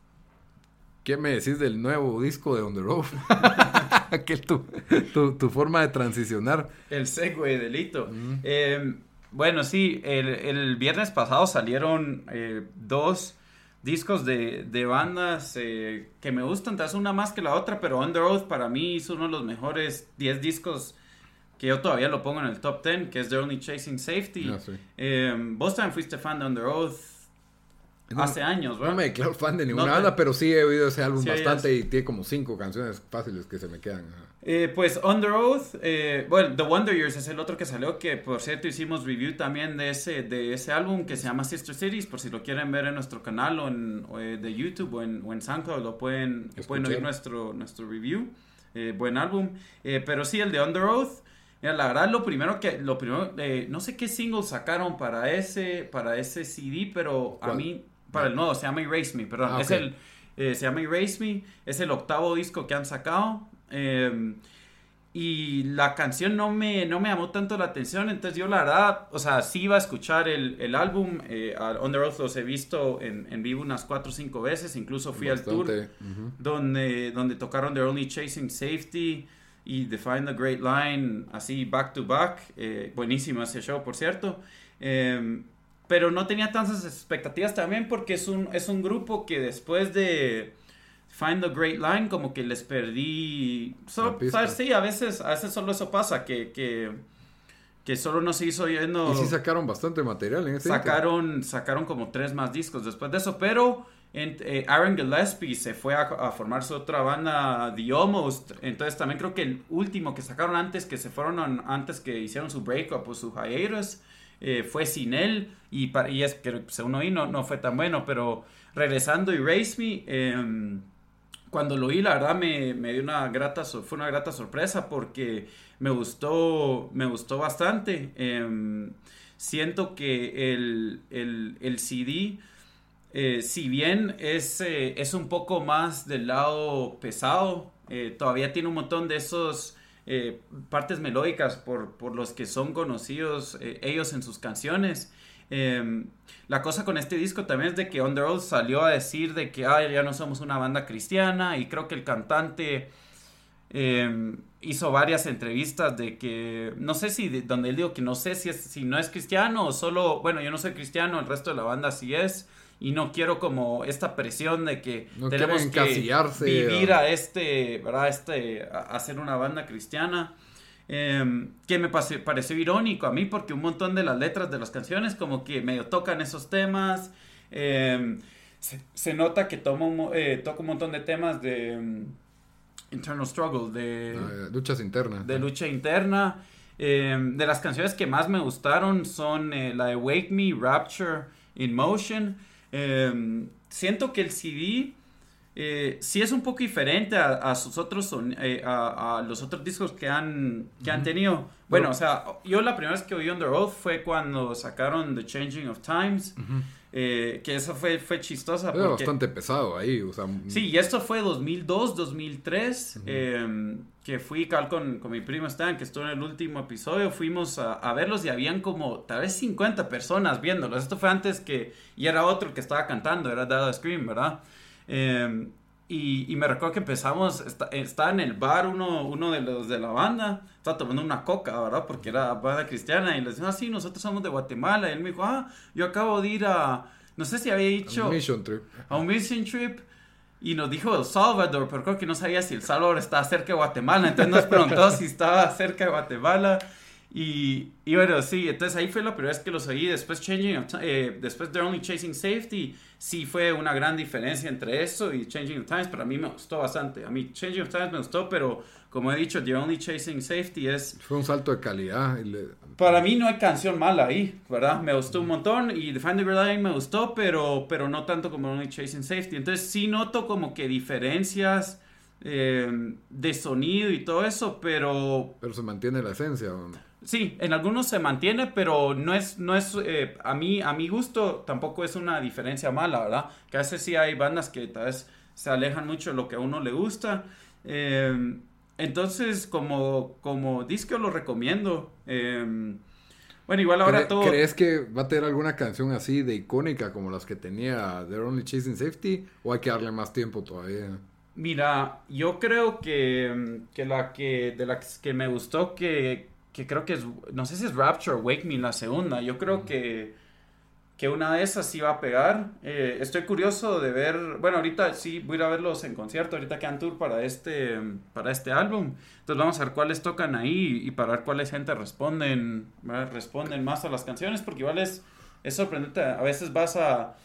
¿qué me decís del nuevo disco de On the Road? ¿Qué es tu, tu, forma de transicionar? El segue, delito. Eh, bueno, sí, el, el, viernes pasado salieron eh, dos discos de, de bandas eh, que me gustan, te una más que la otra, pero Under Oath para mí es uno de los mejores 10 discos que yo todavía lo pongo en el top 10, que es The Only Chasing Safety. Ah, eh, vos también fuiste fan de Under Oath hace años, ¿verdad? No me declaro fan de ninguna banda, pero sí he oído ese álbum bastante y tiene como cinco canciones fáciles que se me quedan. Eh, pues Under Oath, eh, bueno, The Wonder Years es el otro que salió, que por cierto hicimos review también de ese, de ese álbum que se llama Sister Cities, por si lo quieren ver en nuestro canal o en, de YouTube o en, o en SoundCloud, lo pueden, pueden oír nuestro, nuestro review. buen álbum. pero sí, el de Under Oath. Mira, la verdad, lo primero que, lo primero, no sé qué single sacaron para ese, para ese CD, pero a mí para el nuevo, se llama Erase Me, perdón. Ah, es el, eh, se llama Erase Me, es el octavo disco que han sacado. Em, y la canción no me, no me llamó tanto la atención, entonces yo la verdad, o sea, sí iba a escuchar el, el álbum, eh, On the Road los he visto en, en, vivo unas cuatro o cinco veces, incluso fui al tour donde, donde tocaron The Only Chasing Safety y Define the Great Line, así back to back, eh, buenísimo ese show por cierto. Eh, pero no tenía tantas expectativas también porque es un, es un grupo que después de Find the Great Line como que les perdí... Sí, a veces, a veces solo eso pasa, que, que, que solo no se hizo oyendo... Y sí sacaron bastante material en ese sacaron, sacaron como tres más discos después de eso, pero eh, Aaron Gillespie se fue a, formar su otra banda, The Almost. Entonces también creo que el último que sacaron antes, que se fueron antes que hicieron su breakup o su hiatus, eh, fue sin él y, y es que según oí no, no fue tan bueno, pero regresando y Race Me, em, cuando lo oí la verdad me, me, dio una grata, fue una grata sorpresa porque me gustó, me gustó bastante. Em, siento que el, el, el CD, eh, si bien es, eh, es un poco más del lado pesado, todavía tiene un montón de esos eh, partes melódicas por, por, los que son conocidos eh, ellos en sus canciones. Em, la cosa con este disco también es de que Under salió a decir de que ya no somos una banda cristiana y creo que el cantante em, hizo varias entrevistas de que no sé si donde él dijo que no sé si es si no es cristiano o solo bueno yo no soy cristiano el resto de la banda sí es y no quiero como esta presión de que tenemos que vivir a este, ¿verdad? Este, a hacer una banda cristiana. Em, que me pareció irónico a mí porque un montón de las letras de las canciones como que medio tocan esos temas. Em, se, nota que tomo, eh, toca un montón de temas de um, internal struggle, de ah, luchas internas. De lucha interna. Em, de las canciones que más me gustaron son eh, la de Wake Me, Rapture, In Motion. Em, siento que el CD eh, sí es un poco diferente a, sus otros eh, a, los otros discos que han que han tenido. Bueno o sea yo la primera vez que oí Under Oath fue cuando sacaron The Changing of Times eh, que eso fue fue chistosa era bastante pesado ahí o sea sí y esto fue 2002 2003 em, que fui cal con, con mi primo Stan que estuvo en el último episodio fuimos a, a, verlos y habían como tal vez 50 personas viéndolos. Esto fue antes que y era otro que estaba cantando era Dada Scream verdad Em, y, me recuerdo que empezamos, está, en el bar uno, uno de los de la banda, estaba tomando una coca, ¿verdad? Porque era banda cristiana y le decía, ah, sí, nosotros somos de Guatemala. Y él me dijo, ah, yo acabo de ir a, no sé si había dicho... A un mission trip. A un mission trip. Y nos dijo El Salvador, pero creo que no sabía si El Salvador estaba cerca de Guatemala. Entonces nos preguntó si estaba cerca de Guatemala. Y, y, bueno, sí, entonces ahí fue la primera vez que los oí. Después, Changing eh, después They're Only Chasing Safety, sí fue una gran diferencia entre eso y Changing of Times. Pero a mí me gustó bastante. A mí Changing of Times me gustó, pero como he dicho, The Only Chasing Safety es. Fue un salto de calidad. Para mí no hay canción mala ahí, ¿verdad? Me gustó un montón y The Find the Line me gustó, pero, pero no tanto como Only Chasing Safety. Entonces sí noto como que diferencias. Eh, de sonido y todo eso, pero... Pero se mantiene la esencia. ¿no? Sí, en algunos se mantiene, pero no es, no es eh, a mí, a mi gusto, tampoco es una diferencia mala, ¿verdad? Que a veces sí hay bandas que tal vez se alejan mucho de lo que a uno le gusta. Em, entonces, como, como disco lo recomiendo. Em, bueno, igual ahora todo. ¿Crees que va a tener alguna canción así de icónica como las que tenía They're Only Chasing Safety? ¿O hay que darle más tiempo todavía? Mira, yo creo que, que la que de la que me gustó que que creo que es, no sé si es Rapture o Wake Me la segunda, yo creo que, que una de esas sí va a pegar. Eh, estoy curioso de ver, bueno, ahorita sí voy a ir a verlos en concierto, ahorita quedan tour para este, para este álbum, entonces vamos a ver cuáles tocan ahí y para ver cuáles gente responden, responden más a las canciones, porque igual es, es sorprendente, a veces vas a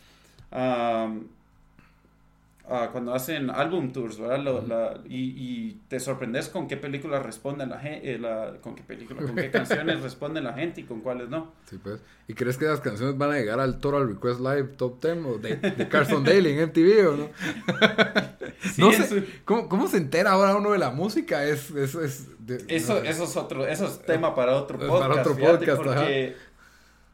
cuando hacen álbum tours, ¿verdad? y, te sorprendes con qué películas responden la gente, eh, con qué película, con qué canciones responden la gente y con cuáles no. Sí, pues. ¿Y crees que las canciones van a llegar al Total Request Live Top 10 o de, de Carson Daly en MTV o no? no sé, ¿cómo, se entera ahora uno de la música? Es, eso, es eso, eso es otro, eso es tema para otro podcast. Para otro podcast, porque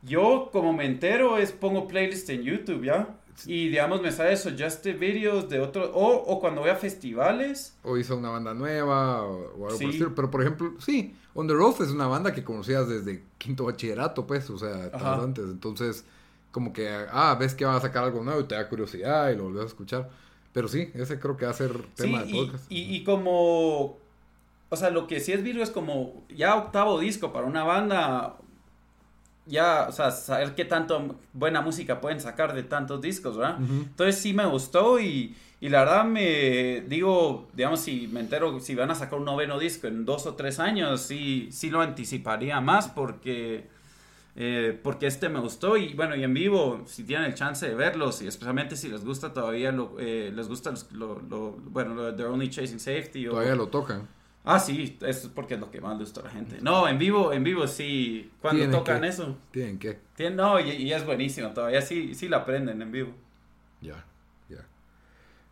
yo como me entero es pongo playlist en YouTube, ¿ya? Y digamos, me sale suggested videos de otros, o, o cuando voy a festivales. O hizo una banda nueva, o, algo por el Pero por ejemplo, sí, On the Road es una banda que conocías desde quinto bachillerato, pues, o sea, antes. Entonces, como que, ah, ves que van a sacar algo nuevo y te da curiosidad y lo volvés a escuchar. Pero sí, ese creo que va a ser tema de podcast. Y, y, como, o sea, lo que sí es video es como ya octavo disco para una banda ya, o sea, saber qué tanto buena música pueden sacar de tantos discos, ¿verdad? Entonces sí me gustó y, y, la verdad me digo, digamos, si me entero, si van a sacar un noveno disco en dos o tres años, sí, sí lo anticiparía más porque, eh, porque este me gustó y bueno, y en vivo, si tienen el chance de verlos y especialmente si les gusta todavía, lo, eh, les gusta lo, lo, bueno, lo de They're Only Chasing Safety. Todavía lo tocan. Ah, sí, eso es porque es lo que más le gusta a la gente. No, en vivo, en vivo sí, cuando tocan eso. ¿Tienen qué? Tienen, no, y, es buenísimo todavía, sí, sí la aprenden en vivo. Ya, ya.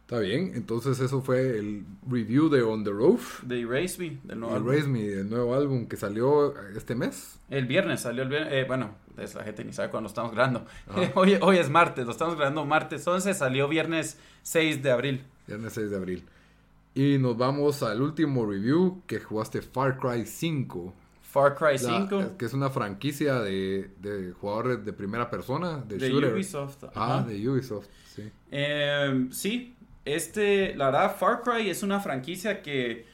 Está bien, entonces eso fue el review de On the Roof. De Erase Me, del nuevo álbum. Me, el nuevo álbum que salió este mes. El viernes salió el viernes, eh, bueno, la gente ni sabe cuándo estamos grabando. hoy, hoy es martes, lo estamos grabando martes 11, salió viernes 6 de abril. Viernes 6 de abril. Y nos vamos al último review que jugaste Far Cry 5. Far Cry 5. Que es una franquicia de, de, jugadores de primera persona, de, de Ubisoft. Ah, de Ubisoft, sí. Em, sí, este, la verdad, Far Cry es una franquicia que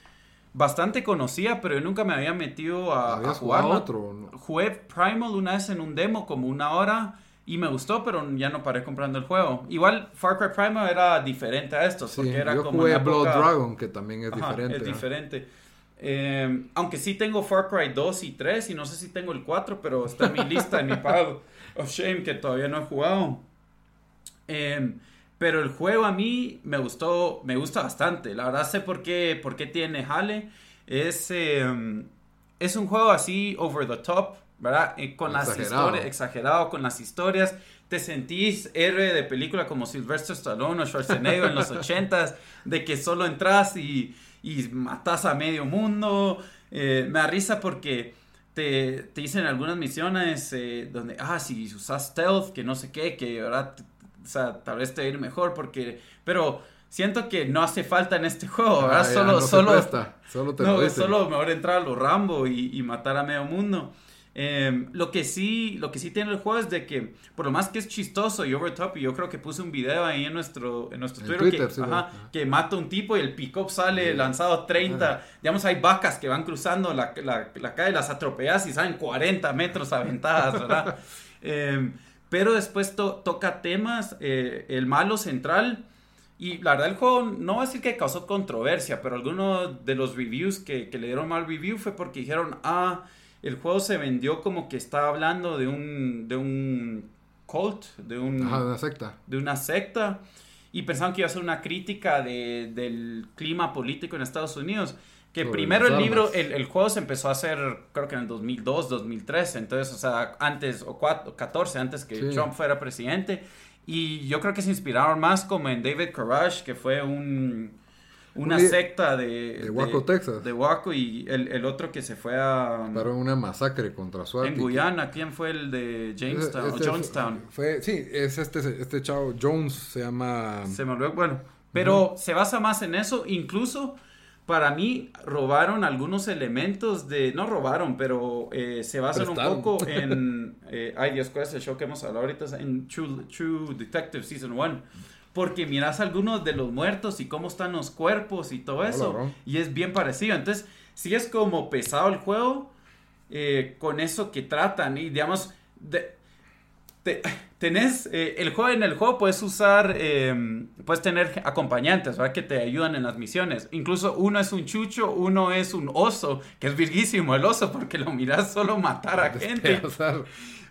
bastante conocía, pero yo nunca me había metido a, a jugar. otro? Jugué Primal una vez en un demo, como una hora. Y me gustó, pero ya no paré comprando el juego. Igual Far Cry Primal era diferente a estos, porque era yo como jugué Blood Dragon, que también es diferente. Es diferente. Eh, aunque sí tengo Far Cry 2 y 3, y no sé si tengo el 4, pero está en mi lista, en mi pile of shame, que todavía no he jugado. Eh, pero el juego a mí me gustó, me gusta bastante. La verdad sé por qué, por qué tiene Hale. Es, eh, es un juego así over the top ¿verdad? con las historias, exagerado con las historias. te sentís héroe de película como Sylvester Stallone o Schwarzenegger en los ochentas, de que solo entras y, y matas a medio mundo. Eh, me da risa porque te, te dicen algunas misiones eh, donde, ah, si usas stealth, que no sé qué, que ahora, o sea, tal vez te va a ir mejor porque, pero siento que no hace falta en este juego, ¿verdad? Ah, ya, solo, no se solo, solo te no, solo mejor entrar a los Rambo y, y matar a medio mundo. Eh, lo que sí, lo que sí tiene el juego es de que, por lo más que es chistoso y over top, y yo creo que puse un video ahí en nuestro, en nuestro Twitter, Twitter, que, sí, ajá, sí. que mata un tipo y el pick-up sale Sí. lanzado 30. Digamos, hay vacas que van cruzando la, la, la calle, las atropellas y salen 40 metros aventadas, ¿verdad? Eh, pero después to- toca temas, eh, el malo central. Y la verdad el juego no va a decir que causó controversia, pero algunos de los reviews que, que le dieron mal review fue porque dijeron, ah, el juego se vendió como que está hablando de un, de un cult, de un, Ajá, una secta. de una secta, y pensaban que iba a ser una crítica de- del clima político en Estados Unidos. Que Sobre primero el libro, el, el juego se empezó a hacer, creo que en el 2002, 2003, entonces, o sea, antes, o cuatro, 14, antes que Sí. Trump fuera presidente. Y yo creo que se inspiraron más como en David Courage, que fue un, una Un secta de... de Waco, Texas. De Waco, y el, el otro que se fue a... Para una masacre contra su en Guyana, ¿quién fue el de Jamestown? o Jonestown. Fue, sí, es este, este chavo, Jones se llama... Se me olvidó, bueno, pero se basa más en eso, incluso para mí robaron algunos elementos de, no robaron, pero eh, se basan Prestaron. un poco en, eh, ay Dios, ¿cuál es el show que hemos hablado ahorita? En True, True Detective Season 1. Porque miras algunos de los muertos y cómo están los cuerpos y todo eso. y es bien parecido. Entonces, si es como pesado el juego, eh, con eso que tratan. Y digamos, de- te- tenés eh, el juego en el juego puedes usar eh, puedes tener acompañantes ¿verdad? que te ayudan en las misiones incluso uno es un chucho uno es un oso que es virguísimo el oso porque lo miras solo matar a gente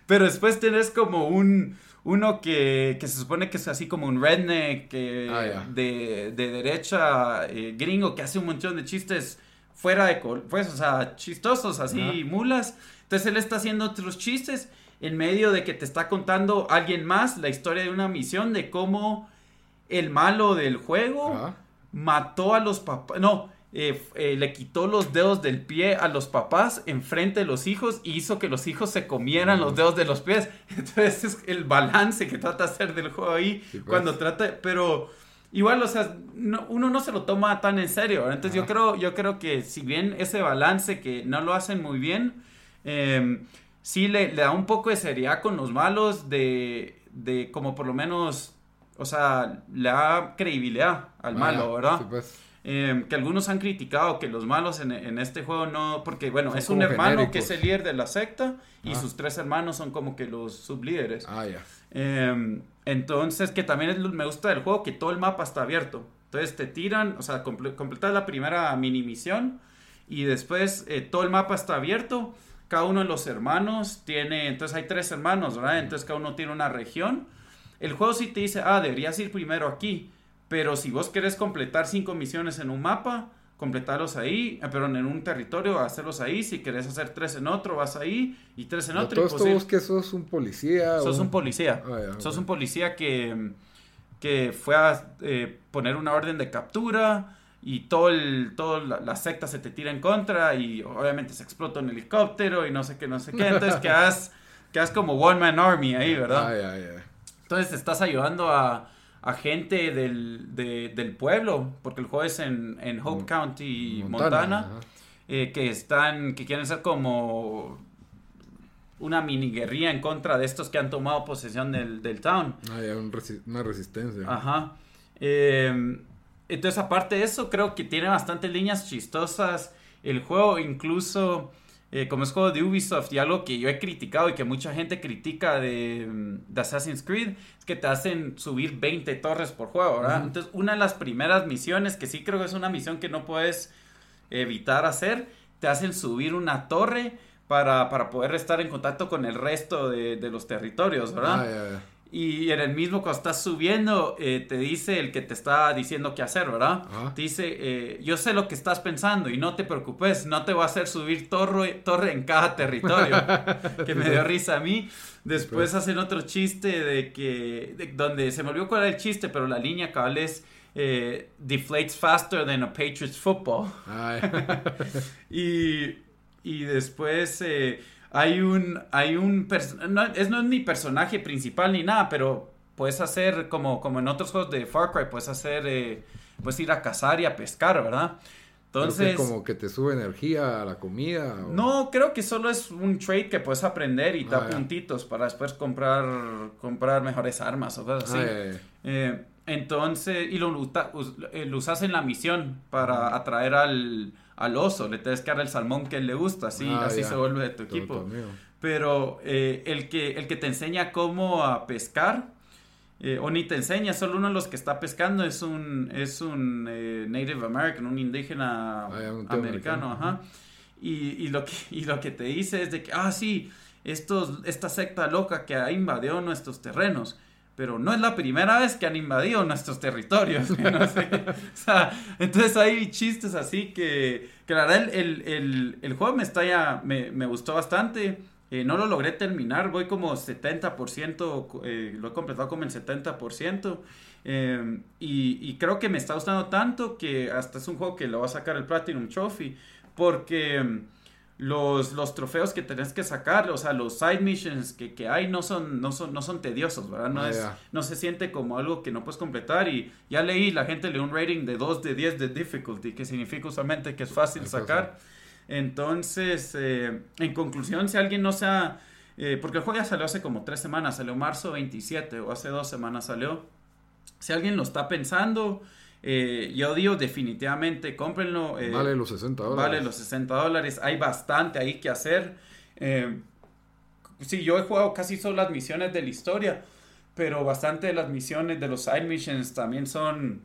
pero después tenés como un uno que, que se supone que es así como un redneck que Ah, de, de derecha eh, gringo que hace un montón de chistes fuera de pues o sea chistosos así mulas. Entonces él está haciendo otros chistes en medio de que te está contando alguien más la historia de una misión de cómo el malo del juego mató a los papás, no, eh, eh, le quitó los dedos del pie a los papás enfrente de los hijos y hizo que los hijos se comieran los dedos de los pies. Entonces es el balance que trata de hacer del juego ahí Sí, pues. cuando trata, pero igual, o sea, no- uno no se lo toma tan en serio. ¿verdad? Entonces yo creo, yo creo que si bien ese balance que no lo hacen muy bien, eh, sí le, le da un poco de seriedad con los malos de, de como por lo menos, o sea, le da credibilidad al malo. ¿verdad? Sí, pues. Eh, que algunos han criticado que los malos en, en este juego no, porque bueno, Son es un hermano genéricos. que es el líder de la secta y Ah. sus tres hermanos son como que los sublíderes. Ah, ya. Eh, entonces, que también es me gusta del juego que todo el mapa está abierto. Entonces te tiran, o sea, comple- completas la primera mini misión y después eh, todo el mapa está abierto. Cada uno de los hermanos tiene, entonces hay tres hermanos, ¿verdad? Entonces cada uno tiene una región. El juego sí te dice, ah, deberías ir primero aquí. Pero si vos querés completar cinco misiones en un mapa, completarlos ahí, eh, perdón, en un territorio, hacerlos ahí. Si querés hacer tres en otro, vas ahí y tres en Pero otro. todo y esto posible- vos que sos un policía. Sos o- un policía. Ah, ya, Sos un policía que, que fue a eh, poner una orden de captura y todo el, todo la, la secta se te tira en contra y obviamente se explota un helicóptero y no sé qué, no sé qué. Entonces quedas, quedas como One Man Army ahí, ¿verdad? Ah, ya, ya. Entonces estás ayudando a, a gente del, de- del pueblo, porque el juego es en, en Hope Mon- County, Montana, eh, que están, que quieren ser como una mini guerrilla en contra de estos que han tomado posesión del, del town. Ah, un resi- una resistencia. Ajá. Eh, entonces, aparte de eso, creo que tiene bastantes líneas chistosas. El juego, incluso, eh, como es juego de Ubisoft y algo que yo he criticado y que mucha gente critica de, mm, de Assassin's Creed, es que te hacen subir 20 torres por juego, ¿verdad? Entonces, una de las primeras misiones, que sí creo que es una misión que no puedes evitar hacer, te hacen subir una torre para, para poder estar en contacto con el resto de, de los territorios, ¿verdad? Ah. Y en el mismo cuando estás subiendo, eh, te dice el que te está diciendo qué hacer, ¿verdad? Te dice, eh, yo sé lo que estás pensando y no te preocupes, no te voy a hacer subir torre, torre en cada territorio. que me dio risa a mí. Después hacen otro chiste de que, donde se me olvidó cuál era el chiste, pero la línea cabal es... Eh, deflates faster than a Patriots football. y, y después hay un, hay un, no, es, no es ni personaje principal ni nada, pero puedes hacer como, como en otros juegos de Far Cry, puedes hacer, eh, puedes ir a cazar y a pescar, ¿verdad? Entonces, como que te sube energía a la comida. No, creo que solo es un trade que puedes aprender y te da ah, puntitos para después comprar, comprar mejores armas o cosas así. Ah, eh, entonces, y lo, eh, lo, usas en la misión para atraer al, al oso, le tienes que dar el salmón que él le gusta, así, ah, así se vuelve de tu equipo. Pero eh, el, que, el que te enseña cómo a pescar, eh, o ni te enseña, solo uno de los que está pescando es un, es un eh, Native American, un indígena ah, americano, ajá. Y, y, lo que, y lo que te dice es de que, ah, sí, estos, esta secta loca que ha invadido nuestros terrenos pero no es la primera vez que han invadido nuestros territorios. entonces hay chistes así que, que la verdad el, el, el, juego me, está ya, me, me gustó bastante. Eh, no lo logré terminar, voy como 70%, eh, lo he completado como el 70%. Eh, y, y, creo que me está gustando tanto que hasta es un juego que lo va a sacar el Platinum Trophy. Porque los, los trofeos que tenés que sacar, o sea, los side missions que, que hay no son, no son, no son tediosos, ¿verdad? No, ah, es, no se siente como algo que no puedes completar y ya leí, la gente le dio un rating de 2 de 10 de difficulty, que significa usualmente que es fácil sacar. Entonces, eh, en conclusión, si alguien no sea... Eh, porque el juego ya salió hace como 3 semanas, salió marzo 27 o hace 2 semanas salió. Si alguien lo está pensando... Eh, yo digo definitivamente, cómprenlo. Eh, vale los 60 dólares. Vale los 60 dólares. Hay bastante ahí que hacer. Eh, sí, yo he jugado casi solo las misiones de la historia, pero bastante de las misiones de los side missions también son,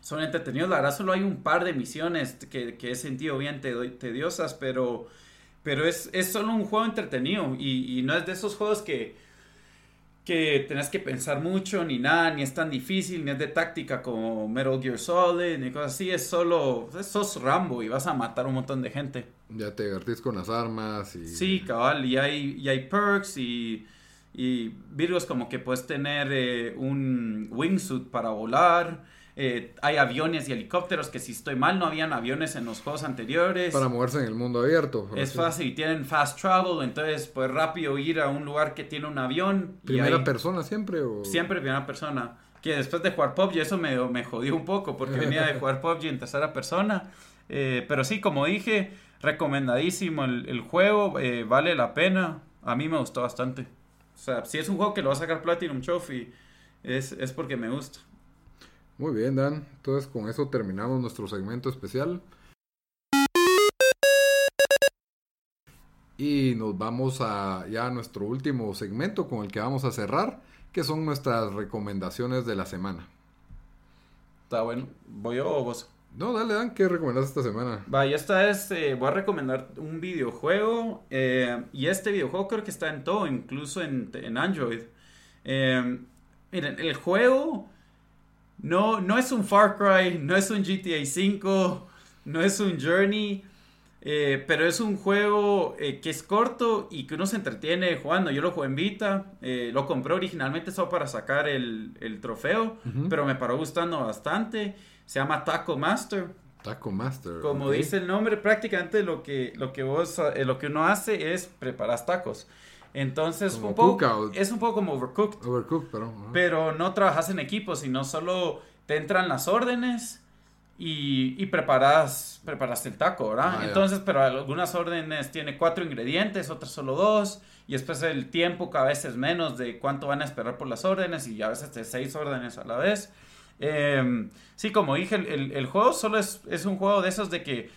son entretenidos. La verdad, solo hay un par de misiones que, que he sentido bien tediosas, pero, pero es, es solo un juego entretenido y, y no es de esos juegos que que tenés que pensar mucho, ni nada, ni es tan difícil, ni es de táctica como Metal Gear Solid, ni cosas así, es solo, sos Rambo y vas a matar un montón de gente. Ya te divertís con las armas y... Sí, cabal, y hay, y hay perks y, y virus como que puedes tener eh, un wingsuit para volar, eh, hay aviones y helicópteros que si estoy mal no habían aviones en los juegos anteriores. Para moverse en el mundo abierto. Es fácil y tienen fast travel, entonces pues rápido ir a un lugar que tiene un avión. ¿Primera persona siempre? O... Siempre primera persona. Que después de jugar PUBG eso me, me jodió un poco porque venía de jugar PUBG en tercera persona. Eh, pero sí, como dije, recomendadísimo el, juego, eh, vale la pena. A mí me gustó bastante. O sea, si es un juego que lo va a sacar Platinum Trophy, es, es porque me gusta. Muy bien, Dan. Entonces con eso terminamos nuestro segmento especial. Y nos vamos a ya a nuestro último segmento con el que vamos a cerrar, que son nuestras recomendaciones de la semana. Está bueno. ¿Voy yo o vos? No, dale, Dan, ¿qué recomendas esta semana? Vaya, esta es, eh, voy a recomendar un videojuego, eh, y este videojuego creo que está en todo, incluso en, Android. Eh, miren, el juego no, no es un Far Cry, no es un GTA V, no es un Journey, eh, pero es un juego eh, que es corto y que uno se entretiene jugando. Yo lo jugué en Vita, eh, lo compré originalmente solo para sacar el, trofeo, pero me paró gustando bastante. Se llama Taco Master. Taco Master. Como dice el nombre, prácticamente lo que, lo que vos, lo que uno hace es preparar tacos. Entonces, un poco, es un poco como Overcooked. Overcooked, pero. Pero no trabajas en equipo, sino solo te entran las órdenes y, y preparas, preparas el taco, ¿verdad? Ah, Entonces, pero algunas órdenes tiene cuatro ingredientes, otras solo dos. Y después el tiempo cada vez es menos de cuánto van a esperar por las órdenes y a veces de seis órdenes a la vez. Em, sí, como dije, el, el, juego solo es, es un juego de esos de que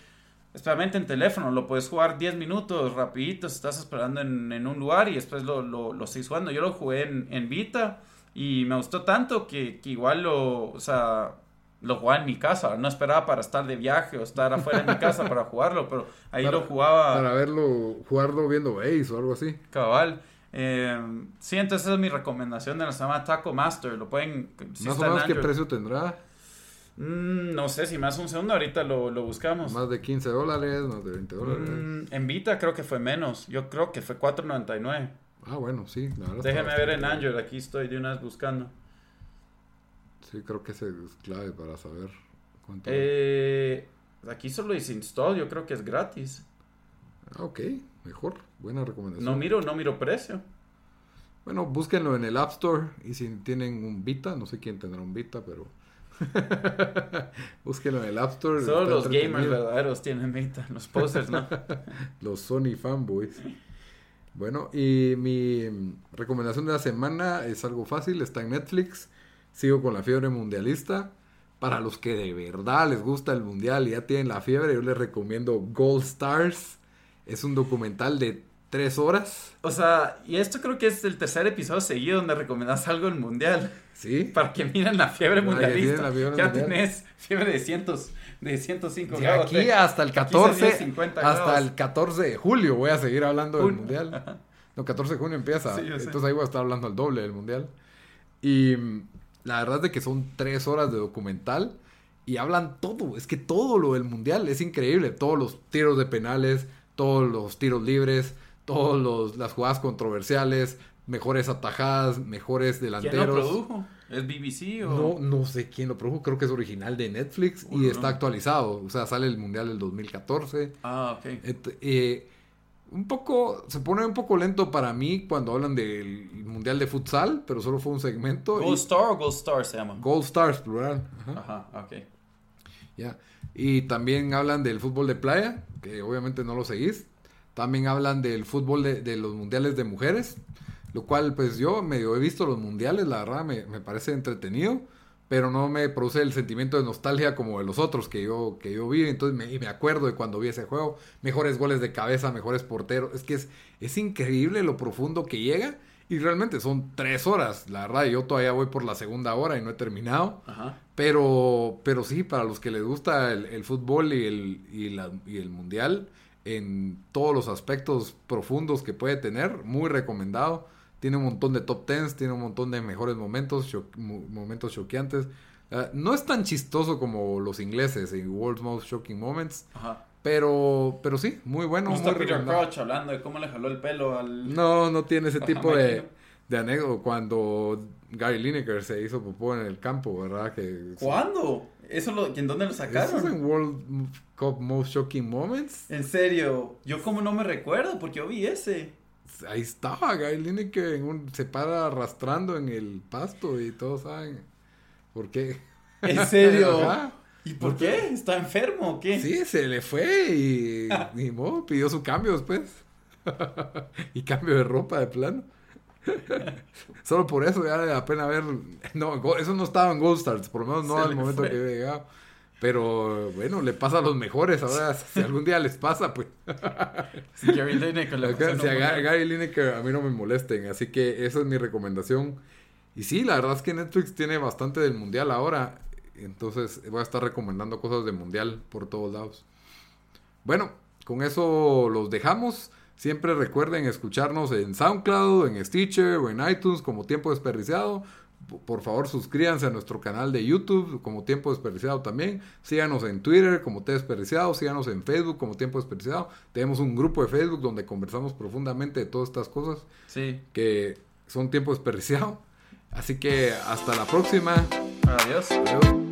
especialmente en teléfono, lo puedes jugar 10 minutos rapidito, estás esperando en, un lugar y después lo, lo, lo sigues jugando. Yo lo jugué en, en Vita y me gustó tanto que, que, igual lo, o sea, lo jugaba en mi casa, no esperaba para estar de viaje o estar afuera de mi casa para jugarlo, pero ahí lo jugaba. Para verlo, jugarlo viendo base o algo así. Cabal. Eh, sí, entonces esa es mi recomendación de la semana Taco Master. Lo pueden. Si ¿Más o menos qué precio tendrá? Mm, no sé, si más un segundo, ahorita lo, lo, buscamos. Más de 15 dólares, más de 20 dólares. Mm, en Vita creo que fue menos. Yo creo que fue 4.99. Ah, bueno, sí, la verdad. Déjeme ver en Android, aquí estoy de una vez buscando. Sí, creo que ese es clave para saber cuánto. Eh, aquí solo dice install, yo creo que es gratis. Ah, ok, mejor, buena recomendación. No miro, no miro precio. Bueno, búsquenlo en el App Store y si tienen un Vita, no sé quién tendrá un Vita, pero búsquenlo en el App Store. Solo los gamers verdaderos tienen Vita, los posters no. los Sony fanboys. Bueno, y mi recomendación de la semana es algo fácil, está en Netflix. Sigo con la fiebre mundialista. Para los que de verdad les gusta el mundial y ya tienen la fiebre, yo les recomiendo Gold Stars. Es un documental de tres horas. O sea, y esto creo que es el tercer episodio seguido donde recomendas algo en mundial. Sí. Para que miren la fiebre mundialista. ya tenés fiebre de cientos de 105 de aquí hasta el 14 hasta el 14 de julio voy a seguir hablando del mundial. No, 14 de junio empieza. entonces ahí voy a estar hablando al doble del mundial. Y la verdad es de que son tres horas de documental y hablan todo. Es que todo lo del mundial es increíble. Todos los tiros de penales, todos los tiros libres, todas las jugadas controversiales, mejores atajadas, mejores delanteros. ¿Quién lo produjo? ¿Es BBC o...? No, no sé quién lo produjo, creo que es original de Netflix y está actualizado. O sea, sale el Mundial del 2014. Ah, ok. Eh, un poco, se pone un poco lento para mí cuando hablan del Mundial de Futsal, pero solo fue un segmento. ¿Gold Star o Gold Star se llama? Gold Stars, plural. Ajá, ok. Ya. Y también hablan del fútbol de playa, que obviamente no lo seguís. También hablan del fútbol de, los mundiales de mujeres, lo cual pues yo medio he visto los mundiales, la verdad me, me parece entretenido pero no me produce el sentimiento de nostalgia como de los otros que yo, que yo vi. Entonces me, me acuerdo de cuando vi ese juego. Mejores goles de cabeza, mejores porteros. Es que es, es increíble lo profundo que llega. Y realmente son tres horas. La verdad, yo todavía voy por la segunda hora y no he terminado. Pero, pero sí, para los que les gusta el, fútbol y el, y, la, y el mundial, en todos los aspectos profundos que puede tener, muy recomendado. Tiene un montón de top tens, tiene un montón de mejores momentos, momentos choqueantes. Ah, no es tan chistoso como los ingleses en World's Most Shocking Moments. Pero, pero sí, muy bueno. No está Peter Crouch hablando de cómo le jaló el pelo al. No, no tiene ese tipo de, de anécdota. Cuando Gary Lineker se hizo popó en el campo, ¿verdad? Que, ¿Cuándo? ¿Eso lo, ¿En dónde lo sacaron? ¿Eso es en World Cup Most Shocking Moments? En serio, yo como no me recuerdo porque yo vi ese ahí estaba Guy Lineker se para arrastrando en el pasto y todos saben por qué. ¿En serio? ¿Y por qué? ¿Está enfermo o qué? Sí, se le fue y ni modo, pidió su cambio después. y cambio de ropa de plano. Solo por eso ya la pena ver. No, eso no estaba en Gold Stars, por lo menos no al momento que había llegado. Pero bueno, le pasa a los mejores. Ahora, si algún día les pasa, pues. si Gary Lineker le Si a Gary Lineker a mí no me molesten. Así que esa es mi recomendación. Y sí, la verdad es que Netflix tiene bastante del mundial ahora. Entonces voy a estar recomendando cosas del mundial por todos lados. Bueno, con eso los dejamos. Siempre recuerden escucharnos en SoundCloud, en Stitcher o en iTunes como tiempo desperdiciado por favor suscríbanse a nuestro canal de YouTube como Tiempo Desperdiciado también. Síganos en Twitter como T Desperdiciado. Síganos en Facebook como Tiempo Desperdiciado. Tenemos un grupo de Facebook donde conversamos profundamente de todas estas cosas. Sí. Que son Tiempo Desperdiciado. Así que hasta la próxima. Adiós. Adiós.